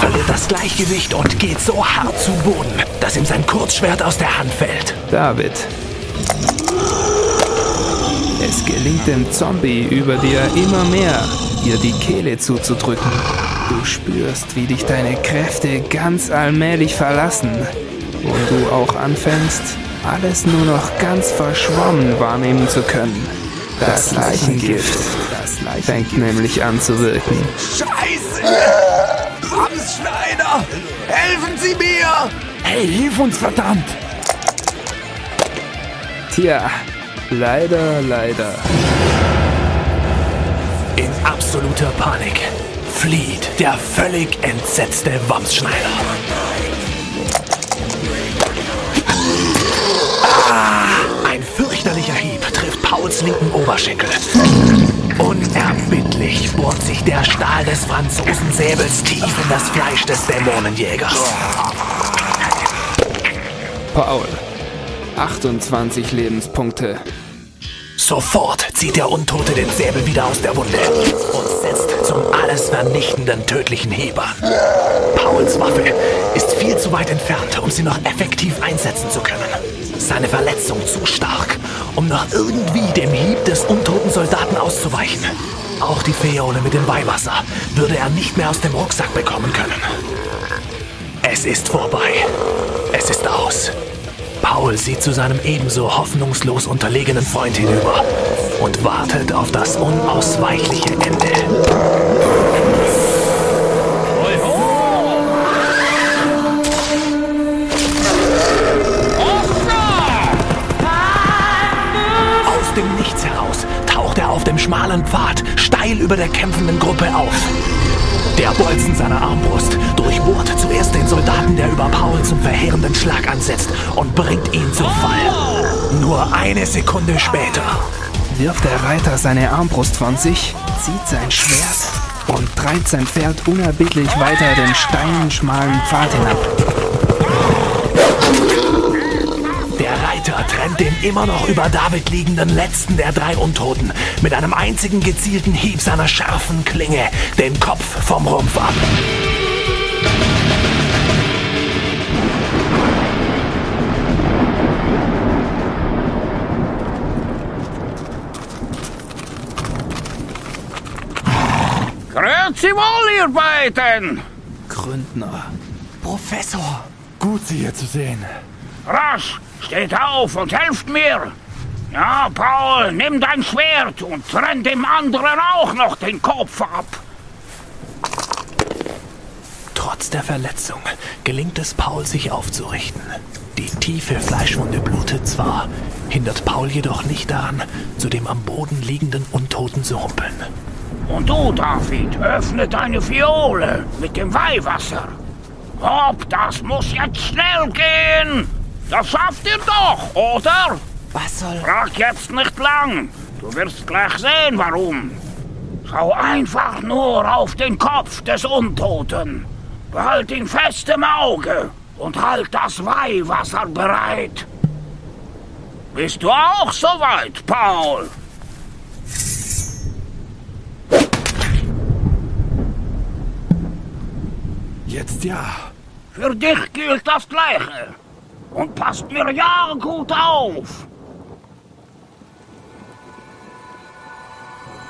verliert das Gleichgewicht und geht so hart zu Boden, dass ihm sein Kurzschwert aus der Hand fällt. David. Es gelingt dem Zombie über dir immer mehr, dir die Kehle zuzudrücken. Du spürst, wie dich deine Kräfte ganz allmählich verlassen und du auch anfängst, alles nur noch ganz verschwommen wahrnehmen zu können. Das Leichengift fängt nämlich an zu wirken. Scheiße! Amtsschneider! Helfen Sie mir! Hey, hilf uns, verdammt! Tja, leider, leider. In absoluter Panik flieht der völlig entsetzte Wamsschneider. Ah, ein fürchterlicher Hieb trifft Pauls linken Oberschenkel. Unerbittlich bohrt sich der Stahl des Franzosensäbels tief in das Fleisch des Dämonenjägers. Paul, 28 Lebenspunkte. Sofort zieht der Untote den Säbel wieder aus der Wunde und setzt zum alles vernichtenden tödlichen Heber. Pauls Waffe ist viel zu weit entfernt, um sie noch effektiv einsetzen zu können. Seine Verletzung zu stark, um noch irgendwie dem Hieb des untoten Soldaten auszuweichen. Auch die Feole mit dem Weihwasser würde er nicht mehr aus dem Rucksack bekommen können. Es ist vorbei. Es ist aus. Paul sieht zu seinem ebenso hoffnungslos unterlegenen Freund hinüber und wartet auf das unausweichliche Ende. Schmalen Pfad steil über der kämpfenden Gruppe auf. Der Bolzen seiner Armbrust durchbohrt zuerst den Soldaten, der über Paul zum verheerenden Schlag ansetzt und bringt ihn zu Fall. Nur eine Sekunde später wirft der Reiter seine Armbrust von sich, zieht sein Schwert und treibt sein Pferd unerbittlich weiter den steilen, schmalen Pfad hinab. Den immer noch über David liegenden letzten der drei Untoten mit einem einzigen gezielten Hieb seiner scharfen Klinge den Kopf vom Rumpf ab. Grüezi wohl, ihr beiden! Gründner. Professor! Gut, Sie hier zu sehen. Rasch, steht auf und helft mir! Ja, Paul, nimm dein Schwert und trenn dem anderen auch noch den Kopf ab! Trotz der Verletzung gelingt es Paul, sich aufzurichten. Die tiefe Fleischwunde blutet zwar, hindert Paul jedoch nicht daran, zu dem am Boden liegenden Untoten zu humpeln. Und du, David, öffne deine Fiole mit dem Weihwasser. Hopp, das muss jetzt schnell gehen. Das schafft ihr doch, oder? Was soll... Frag jetzt nicht lang. Du wirst gleich sehen, warum. Schau einfach nur auf den Kopf des Untoten. Behalt ihn fest im Auge und halt das Weihwasser bereit. Bist du auch soweit, Paul? Jetzt ja. Für dich gilt das Gleiche. Und passt mir ja gut auf.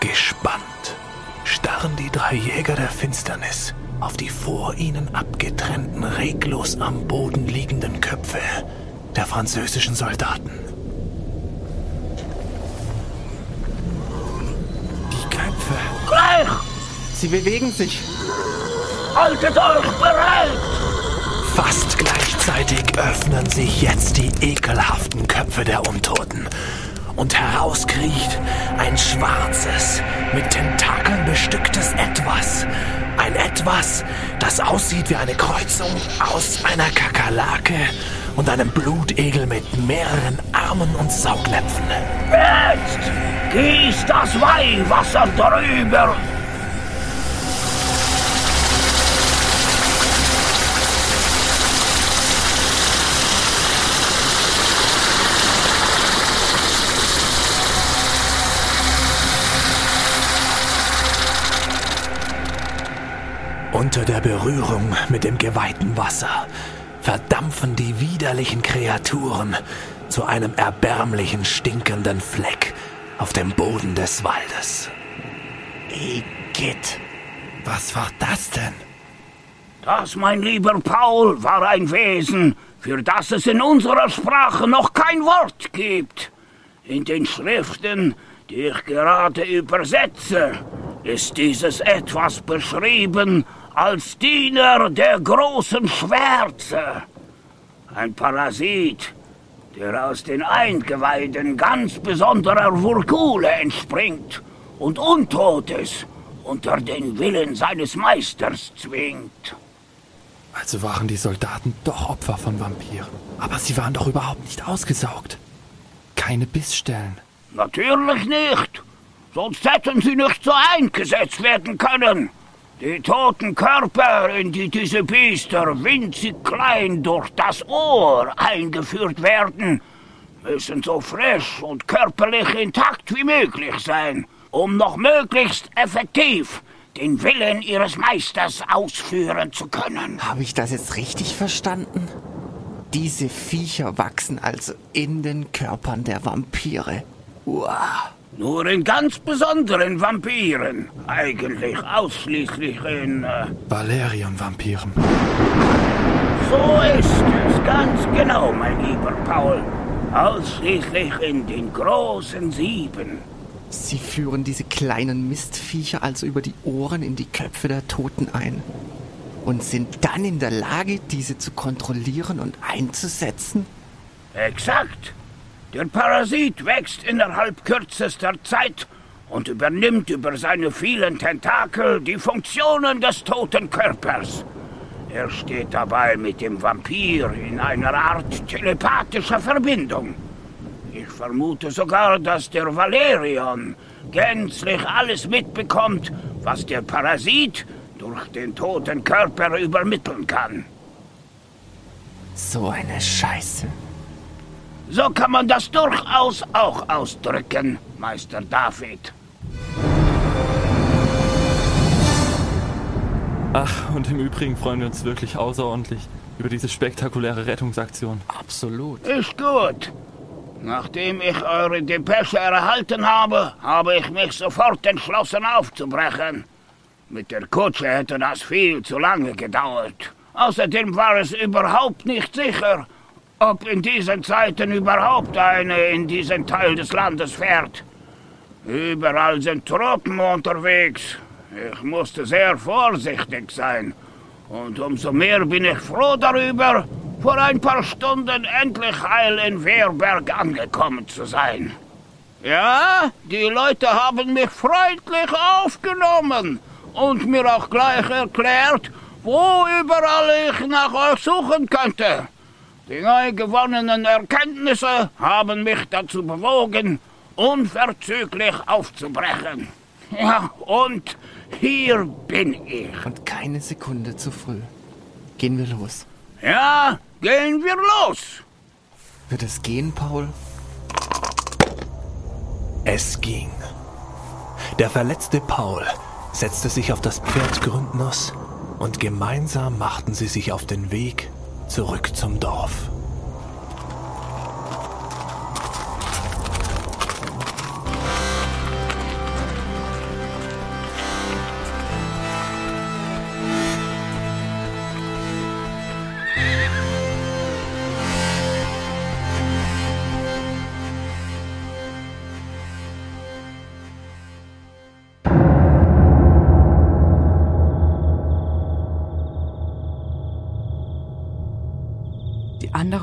Gespannt starren die drei Jäger der Finsternis auf die vor ihnen abgetrennten, reglos am Boden liegenden Köpfe der französischen Soldaten. Die Köpfe. Gleich! Sie bewegen sich. Haltet euch bereit! Fast gleichzeitig öffnen sich jetzt die ekelhaften Köpfe der Untoten und herauskriecht ein schwarzes, mit Tentakeln bestücktes Etwas. Ein Etwas, das aussieht wie eine Kreuzung aus einer Kakerlake und einem Blutegel mit mehreren Armen und Saugnäpfen. Jetzt! Gieß das Weihwasser drüber! Unter der Berührung mit dem geweihten Wasser verdampfen die widerlichen Kreaturen zu einem erbärmlichen, stinkenden Fleck auf dem Boden des Waldes. Igitt, was war das denn? Das, mein lieber Paul, war ein Wesen, für das es in unserer Sprache noch kein Wort gibt. In den Schriften, die ich gerade übersetze, ist dieses etwas beschrieben als Diener der großen Schwärze. Ein Parasit, der aus den Eingeweiden ganz besonderer Vurkule entspringt und Untotes unter den Willen seines Meisters zwingt. Also waren die Soldaten doch Opfer von Vampiren. Aber sie waren doch überhaupt nicht ausgesaugt. Keine Bissstellen. Natürlich nicht. Sonst hätten sie nicht so eingesetzt werden können. Die toten Körper, in die diese Biester winzig klein durch das Ohr eingeführt werden, müssen so frisch und körperlich intakt wie möglich sein, um noch möglichst effektiv den Willen ihres Meisters ausführen zu können. Habe ich das jetzt richtig verstanden? Diese Viecher wachsen also in den Körpern der Vampire. Wow. Nur in ganz besonderen Vampiren. Eigentlich ausschließlich in... Äh, Valerian-Vampiren. So ist es, ganz genau, mein lieber Paul. Ausschließlich in den großen Sieben. Sie führen diese kleinen Mistviecher also über die Ohren in die Köpfe der Toten ein und sind dann in der Lage, diese zu kontrollieren und einzusetzen? Exakt. Der Parasit wächst innerhalb kürzester Zeit und übernimmt über seine vielen Tentakel die Funktionen des toten Körpers. Er steht dabei mit dem Vampir in einer Art telepathischer Verbindung. Ich vermute sogar, dass der Valerion gänzlich alles mitbekommt, was der Parasit durch den toten Körper übermitteln kann. So eine Scheiße. So kann man das durchaus auch ausdrücken, Meister David. Ach, und im Übrigen freuen wir uns wirklich außerordentlich über diese spektakuläre Rettungsaktion. Absolut. Ist gut. Nachdem ich eure Depesche erhalten habe, habe ich mich sofort entschlossen aufzubrechen. Mit der Kutsche hätte das viel zu lange gedauert. Außerdem war es überhaupt nicht sicher, ob in diesen Zeiten überhaupt eine in diesen Teil des Landes fährt. Überall sind Truppen unterwegs. Ich musste sehr vorsichtig sein. Und umso mehr bin ich froh darüber, vor ein paar Stunden endlich heil in Wehrberg angekommen zu sein. Ja, die Leute haben mich freundlich aufgenommen und mir auch gleich erklärt, wo überall ich nach euch suchen könnte. Die neu gewonnenen Erkenntnisse haben mich dazu bewogen, unverzüglich aufzubrechen. Ja, und hier bin ich. Und keine Sekunde zu früh. Gehen wir los. Ja, gehen wir los. Wird es gehen, Paul? Es ging. Der verletzte Paul setzte sich auf das Pferd Gründnuss und gemeinsam machten sie sich auf den Weg zurück zum Dorf.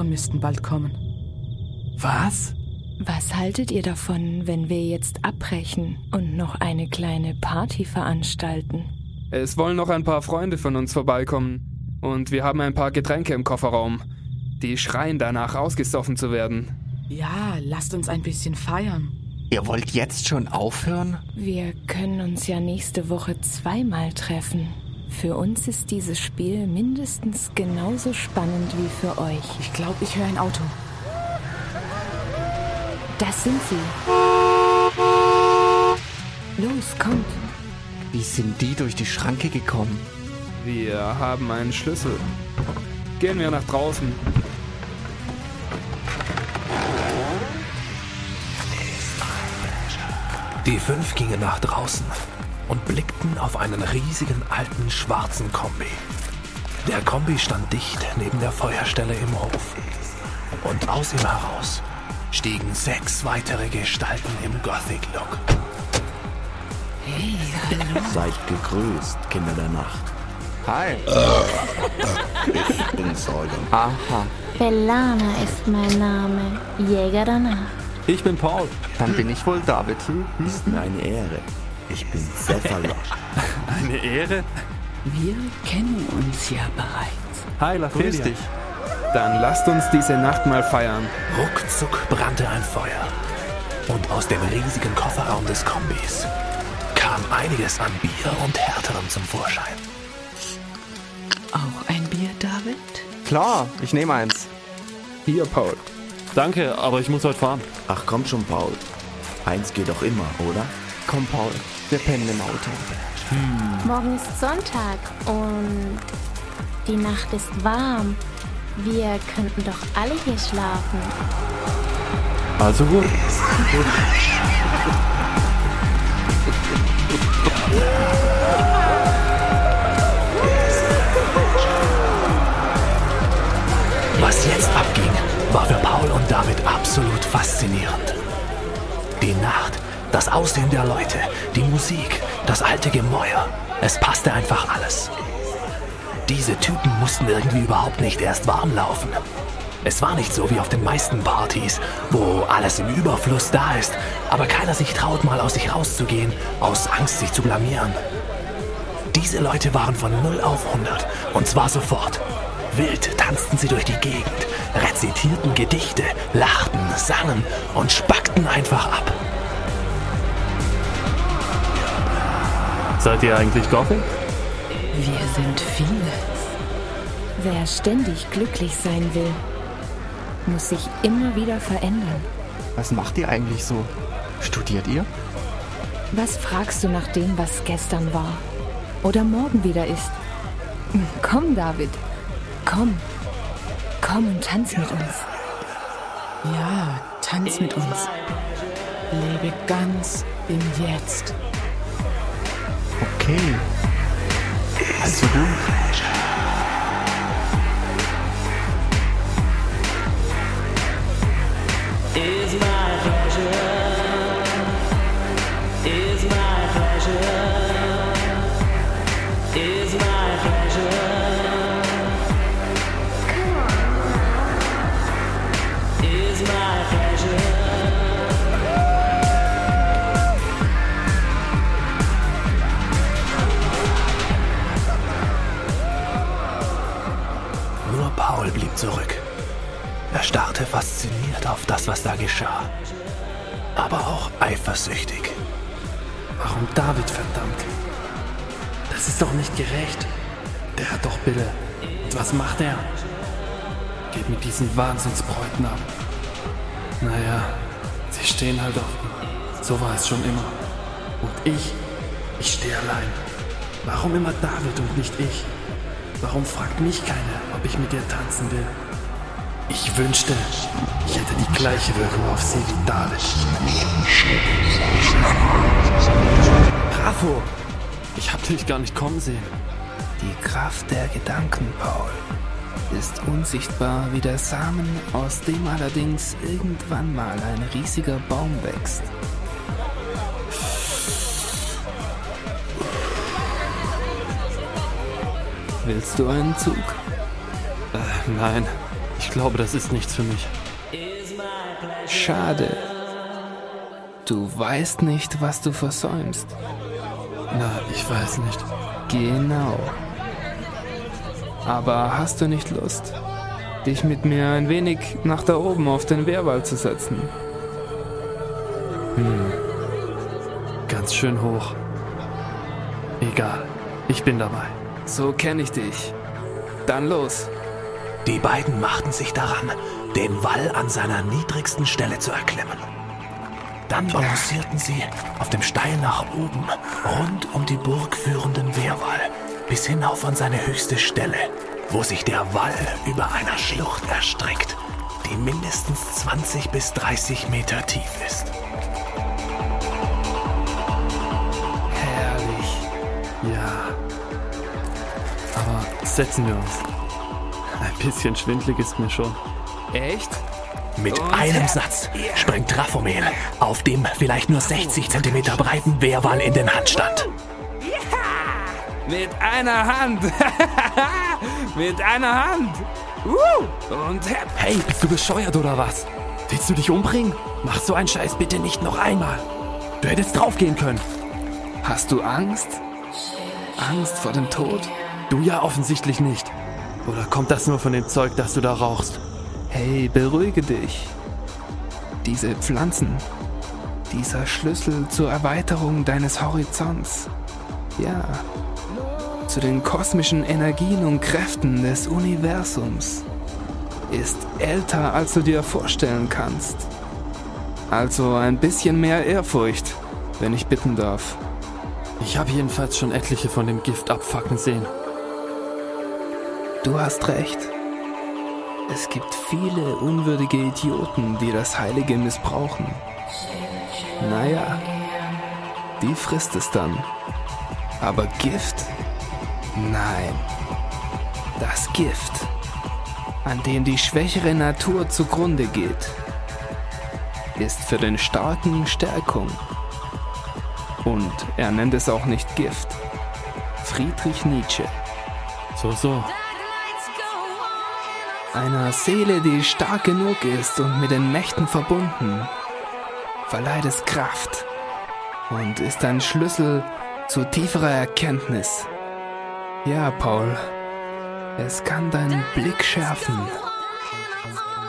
Anderen müssten bald kommen. Was? Was haltet ihr davon, wenn wir jetzt abbrechen und noch eine kleine Party veranstalten? Es wollen noch ein paar Freunde von uns vorbeikommen. Und wir haben ein paar Getränke im Kofferraum. Die schreien danach, ausgesoffen zu werden. Ja, lasst uns ein bisschen feiern. Ihr wollt jetzt schon aufhören? Wir können uns ja nächste Woche zweimal treffen. Für uns ist dieses Spiel mindestens genauso spannend wie für euch. Ich glaube, ich höre ein Auto. Das sind sie. Los, kommt. Wie sind die durch die Schranke gekommen? Wir haben einen Schlüssel. Gehen wir nach draußen. Die fünf gingen nach draußen und blickten auf einen riesigen alten schwarzen Kombi. Der Kombi stand dicht neben der Feuerstelle im Hof. Und aus ihm heraus stiegen sechs weitere Gestalten im Gothic-Look. Hey, hallo. Seid gegrüßt, Kinder der Nacht. Hi. Ich bin Säulen. Aha, Bellana ist mein Name, Jäger der Nacht. Ich bin Paul. dann bin ich wohl David. Ist mir eine Ehre. Ich bin Cephalosh. Eine Ehre? Wir kennen uns ja bereits. Hi, Lafelia. Grüß dich. Dann lasst uns diese Nacht mal feiern. Ruckzuck brannte ein Feuer. Und aus dem riesigen Kofferraum des Kombis kam einiges an Bier und Härterem zum Vorschein. Auch ein Bier, David? Klar, ich nehme eins. Hier, Paul. Danke, aber ich muss heute fahren. Ach komm schon, Paul. Eins geht doch immer, oder? Komm, Paul, wir pennen im Auto. Morgen ist Sonntag und die Nacht ist warm. Wir könnten doch alle hier schlafen. Also gut. Was jetzt abging, war für Paul und David absolut faszinierend. Die Nacht, das Aussehen der Leute, die Musik, das alte Gemäuer. Es passte einfach alles. Diese Typen mussten irgendwie überhaupt nicht erst warm laufen. Es war nicht so wie auf den meisten Partys, wo alles im Überfluss da ist, aber keiner sich traut, mal aus sich rauszugehen, aus Angst, sich zu blamieren. Diese Leute waren von 0 auf 100 und zwar sofort. Wild tanzten sie durch die Gegend, rezitierten Gedichte, lachten, sangen und spackten einfach ab. Seid ihr eigentlich Gothic? Wir sind viele. Wer ständig glücklich sein will, muss sich immer wieder verändern. Was macht ihr eigentlich so? Studiert ihr? Was fragst du nach dem, was gestern war? Oder morgen wieder ist? Komm, David. Komm. Komm und tanz mit uns. Ja, tanz mit uns. Lebe ganz im Jetzt okay. Alles gut. is my da geschah. Aber auch eifersüchtig. Warum David, verdammt? Das ist doch nicht gerecht. Der hat doch Bille. Und was macht er? Geht mit diesen Wahnsinnsbräuten ab. Naja, sie stehen halt auf. So war es schon immer. Und ich, ich stehe allein. Warum immer David und nicht ich? Warum fragt mich keiner, ob ich mit ihr tanzen will? Ich wünschte, ich hätte die gleiche Wirkung auf sie wie David. Bravo! Ich hab dich gar nicht kommen sehen. Die Kraft der Gedanken, Paul, ist unsichtbar wie der Samen, aus dem allerdings irgendwann mal ein riesiger Baum wächst. Willst du einen Zug? Äh, nein, ich glaube, das ist nichts für mich. Schade. Du weißt nicht, was du versäumst. Na, ich weiß nicht. Genau. Aber hast du nicht Lust, dich mit mir ein wenig nach da oben auf den Wehrwald zu setzen? Hm. Ganz schön hoch. Egal, ich bin dabei. So kenne ich dich. Dann los. Die beiden machten sich daran, den Wall an seiner niedrigsten Stelle zu erklimmen. Dann balancierten sie auf dem steil nach oben, rund um die Burg führenden Wehrwall, bis hinauf an seine höchste Stelle, wo sich der Wall über einer Schlucht erstreckt, die mindestens 20 bis 30 Meter tief ist. Herrlich. Ja. Aber setzen wir uns. Ein bisschen schwindlig ist mir schon. Echt? Mit einem Satz springt Raphomel auf dem vielleicht nur 60 cm breiten Wehrwall in den Handstand. Mit einer Hand. Mit einer Hand. Uh, und. Hey, bist du bescheuert oder was? Willst du dich umbringen? Mach so einen Scheiß bitte nicht noch einmal. Du hättest draufgehen können. Hast du Angst? Angst vor dem Tod? Du ja offensichtlich nicht. Oder kommt das nur von dem Zeug, das du da rauchst? Hey, beruhige dich. Diese Pflanzen, dieser Schlüssel zur Erweiterung deines Horizonts. Ja, zu den kosmischen Energien und Kräften des Universums ist älter, als du dir vorstellen kannst. Also ein bisschen mehr Ehrfurcht, wenn ich bitten darf. Ich habe jedenfalls schon etliche von dem Gift abfacken sehen. Du hast recht. Es gibt viele unwürdige Idioten, die das Heilige missbrauchen. Naja, die frisst es dann. Aber Gift? Nein. Das Gift, an dem die schwächere Natur zugrunde geht, ist für den Starken Stärkung. Und er nennt es auch nicht Gift. Friedrich Nietzsche. So, so. Einer Seele, die stark genug ist und mit den Mächten verbunden, verleiht es Kraft und ist ein Schlüssel zu tieferer Erkenntnis. Ja, Paul, es kann deinen Blick schärfen,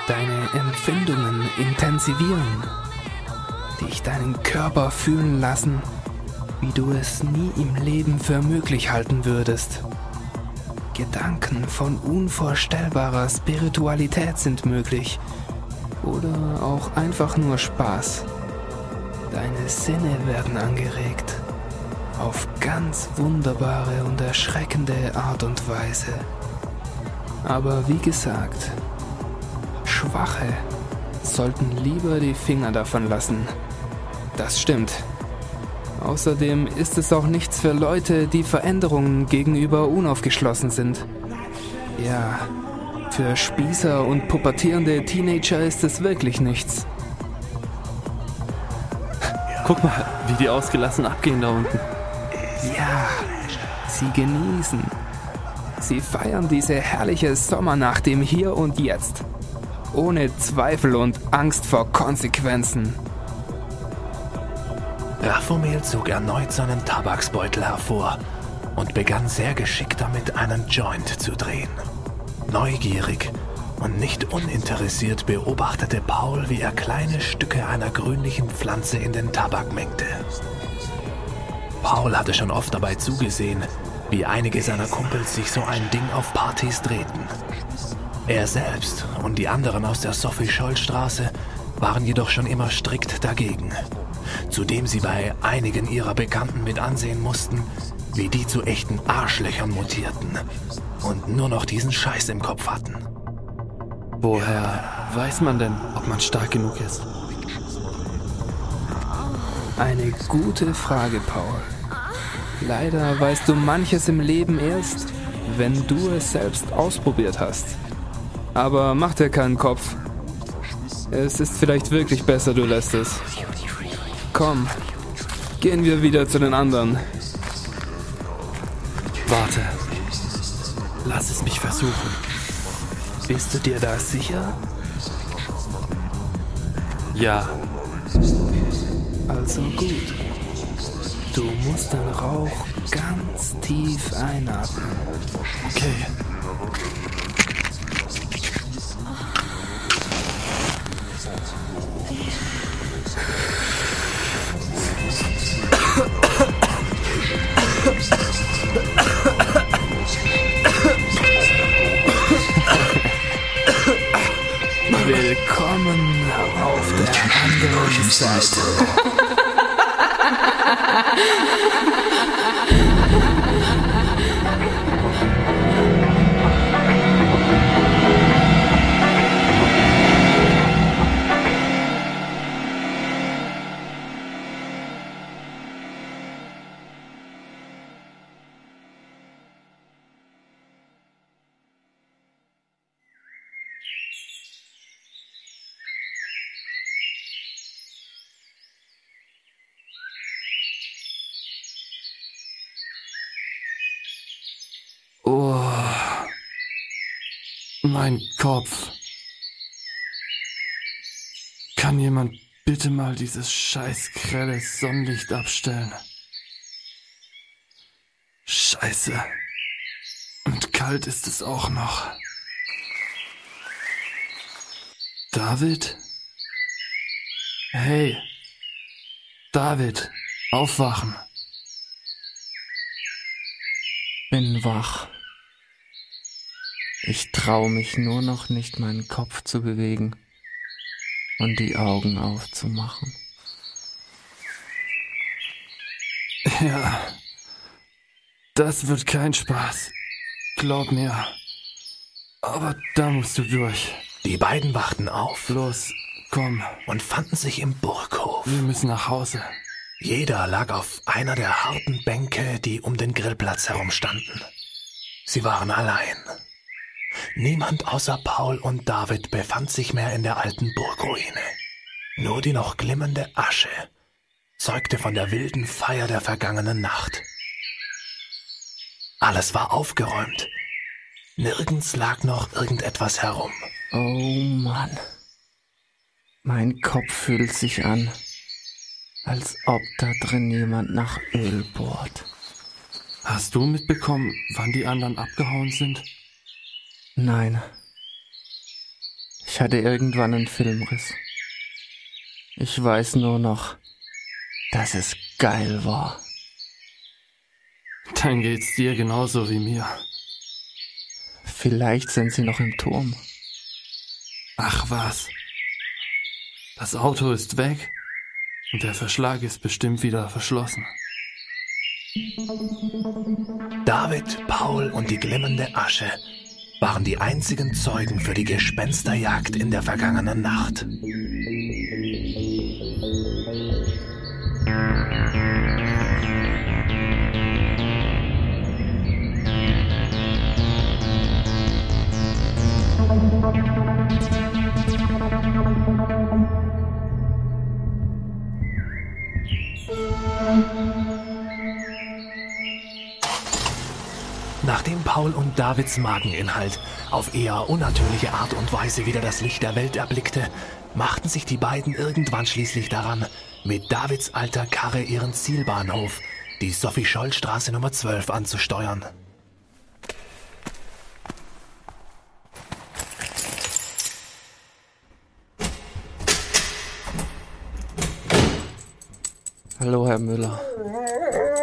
deine Empfindungen intensivieren, dich deinen Körper fühlen lassen, wie du es nie im Leben für möglich halten würdest. Gedanken von unvorstellbarer Spiritualität sind möglich. Oder auch einfach nur Spaß. Deine Sinne werden angeregt. Auf ganz wunderbare und erschreckende Art und Weise. Aber wie gesagt, Schwache sollten lieber die Finger davon lassen. Das stimmt. Außerdem ist es auch nichts für Leute, die Veränderungen gegenüber unaufgeschlossen sind. Ja, für Spießer und pubertierende Teenager ist es wirklich nichts. Guck mal, wie die ausgelassen abgehen da unten. Ja, sie genießen. Sie feiern diese herrliche Sommernacht im Hier und Jetzt. Ohne Zweifel und Angst vor Konsequenzen. Raphomel zog erneut seinen Tabaksbeutel hervor und begann sehr geschickt damit einen Joint zu drehen. Neugierig Und nicht uninteressiert beobachtete Paul, wie er kleine Stücke einer grünlichen Pflanze in den Tabak mengte. Paul hatte schon oft dabei zugesehen, wie einige seiner Kumpels sich so ein Ding auf Partys drehten. Er selbst und die anderen aus der Sophie-Scholl-Straße waren jedoch schon immer strikt dagegen. Zudem sie bei einigen ihrer Bekannten mit ansehen mussten, wie die zu echten Arschlöchern mutierten und nur noch diesen Scheiß im Kopf hatten. Woher weiß man denn, ob man stark genug ist? Eine gute Frage, Paul. Leider weißt du manches im Leben erst, wenn du es selbst ausprobiert hast. Aber mach dir keinen Kopf. Es ist vielleicht wirklich besser, du lässt es. Komm, gehen wir wieder zu den anderen. Warte. Lass es mich versuchen. Bist du dir da sicher? Ja. Also gut. Du musst den Rauch ganz tief einatmen. Okay. Mein Kopf. Kann jemand bitte mal dieses scheiß grelle Sonnenlicht abstellen? Scheiße. Und kalt ist es auch noch. David? Hey. David, aufwachen. Bin wach. Ich traue mich nur noch nicht, meinen Kopf zu bewegen und die Augen aufzumachen. Ja, das wird kein Spaß. Glaub mir. Aber da musst du durch. Die beiden wachten auf. Los, komm. Und fanden sich im Burghof. Wir müssen nach Hause. Jeder lag auf einer der harten Bänke, die um den Grillplatz herumstanden. Sie waren allein. Niemand außer Paul und David befand sich mehr in der alten Burgruine. Nur die noch glimmende Asche zeugte von der wilden Feier der vergangenen Nacht. Alles war aufgeräumt. Nirgends lag noch irgendetwas herum. Oh Mann. Mein Kopf fühlt sich an, als ob da drin jemand nach Öl bohrt. Hast du mitbekommen, wann die anderen abgehauen sind? Nein. Ich hatte irgendwann einen Filmriss. Ich weiß nur noch, dass es geil war. Dann geht's dir genauso wie mir. Vielleicht sind sie noch im Turm. Ach was. Das Auto ist weg und der Verschlag ist bestimmt wieder verschlossen. David, Paul und die glimmende Asche waren die einzigen Zeugen für die Gespensterjagd in der vergangenen Nacht. Nachdem Paul und Davids Mageninhalt auf eher unnatürliche Art und Weise wieder das Licht der Welt erblickte, machten sich die beiden irgendwann schließlich daran, mit Davids alter Karre ihren Zielbahnhof, die Sophie-Scholl-Straße Nummer 12, anzusteuern. Hallo, Herr Müller.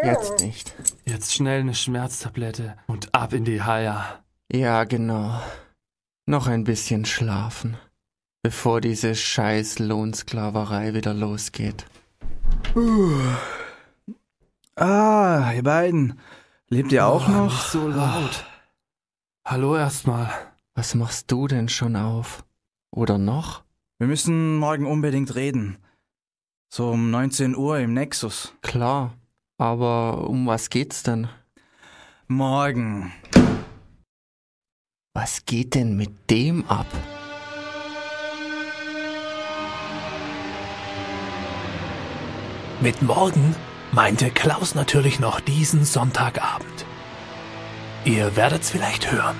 Jetzt nicht. Jetzt schnell eine Schmerztablette und ab in die Haia. Ja, genau. Noch ein bisschen schlafen, bevor diese scheiß Lohnsklaverei wieder losgeht. Uh. Ah, ihr beiden. Lebt ihr auch Oh, noch? Nicht so laut. Hallo erstmal. Was machst du denn schon auf? Oder noch? Wir müssen morgen unbedingt reden. So um 19 Uhr im Nexus. Klar. Aber um was geht's denn? Morgen. Was geht denn mit dem ab? Mit morgen meinte Klaus natürlich noch diesen Sonntagabend. Ihr werdet's vielleicht hören.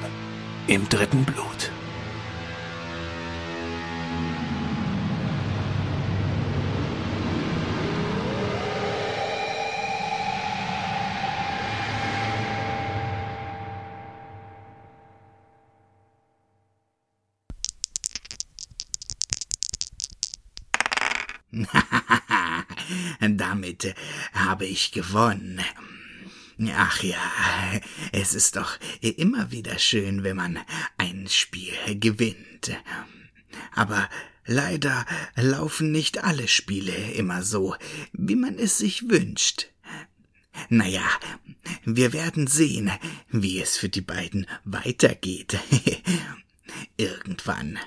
Im dritten Blut. Äh, habe ich gewonnen. Ach ja, es ist doch immer wieder schön, wenn man ein Spiel gewinnt. Aber leider laufen nicht alle Spiele immer so, wie man es sich wünscht. Naja, wir werden sehen, wie es für die beiden weitergeht. Irgendwann.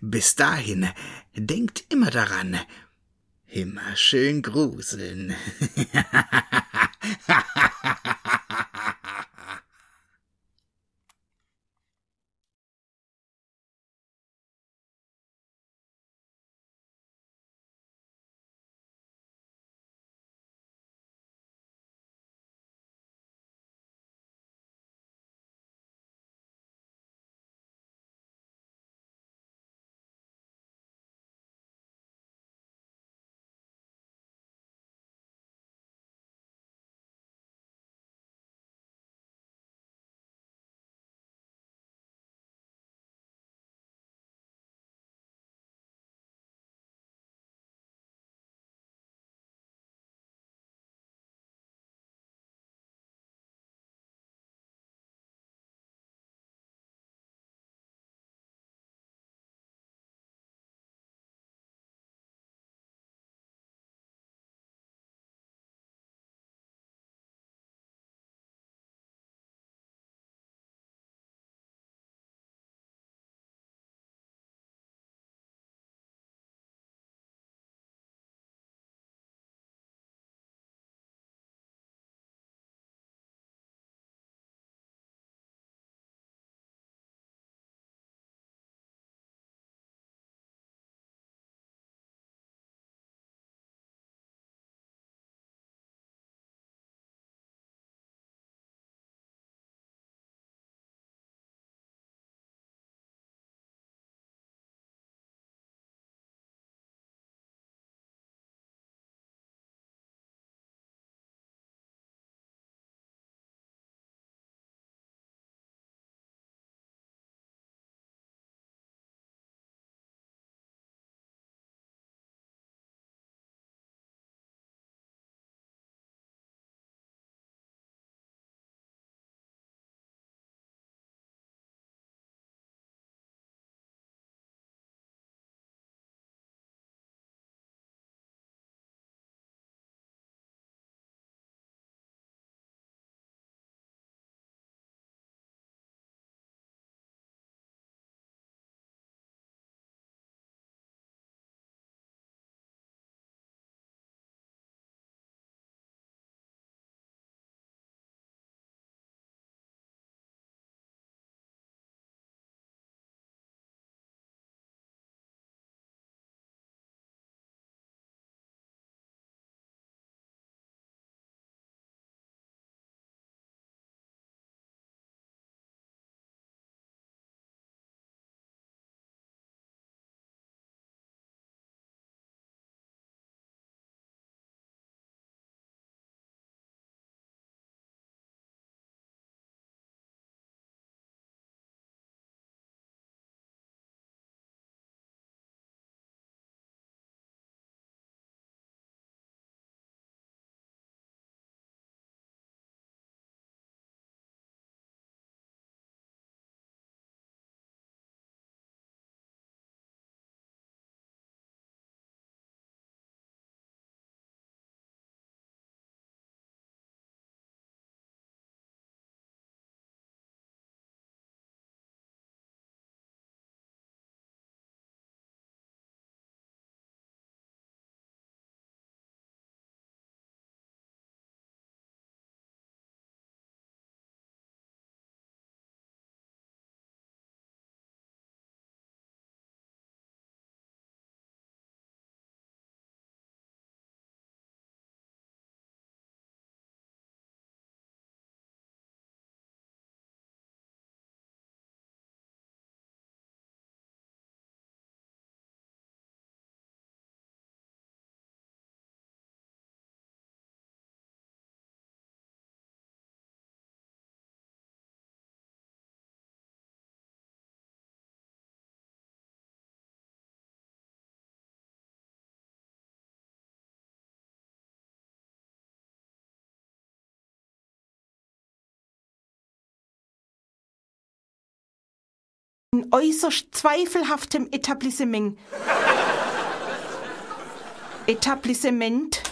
Bis dahin, denkt immer daran, immer schön gruseln. in äußerst zweifelhaftem Etablissement. Etablissement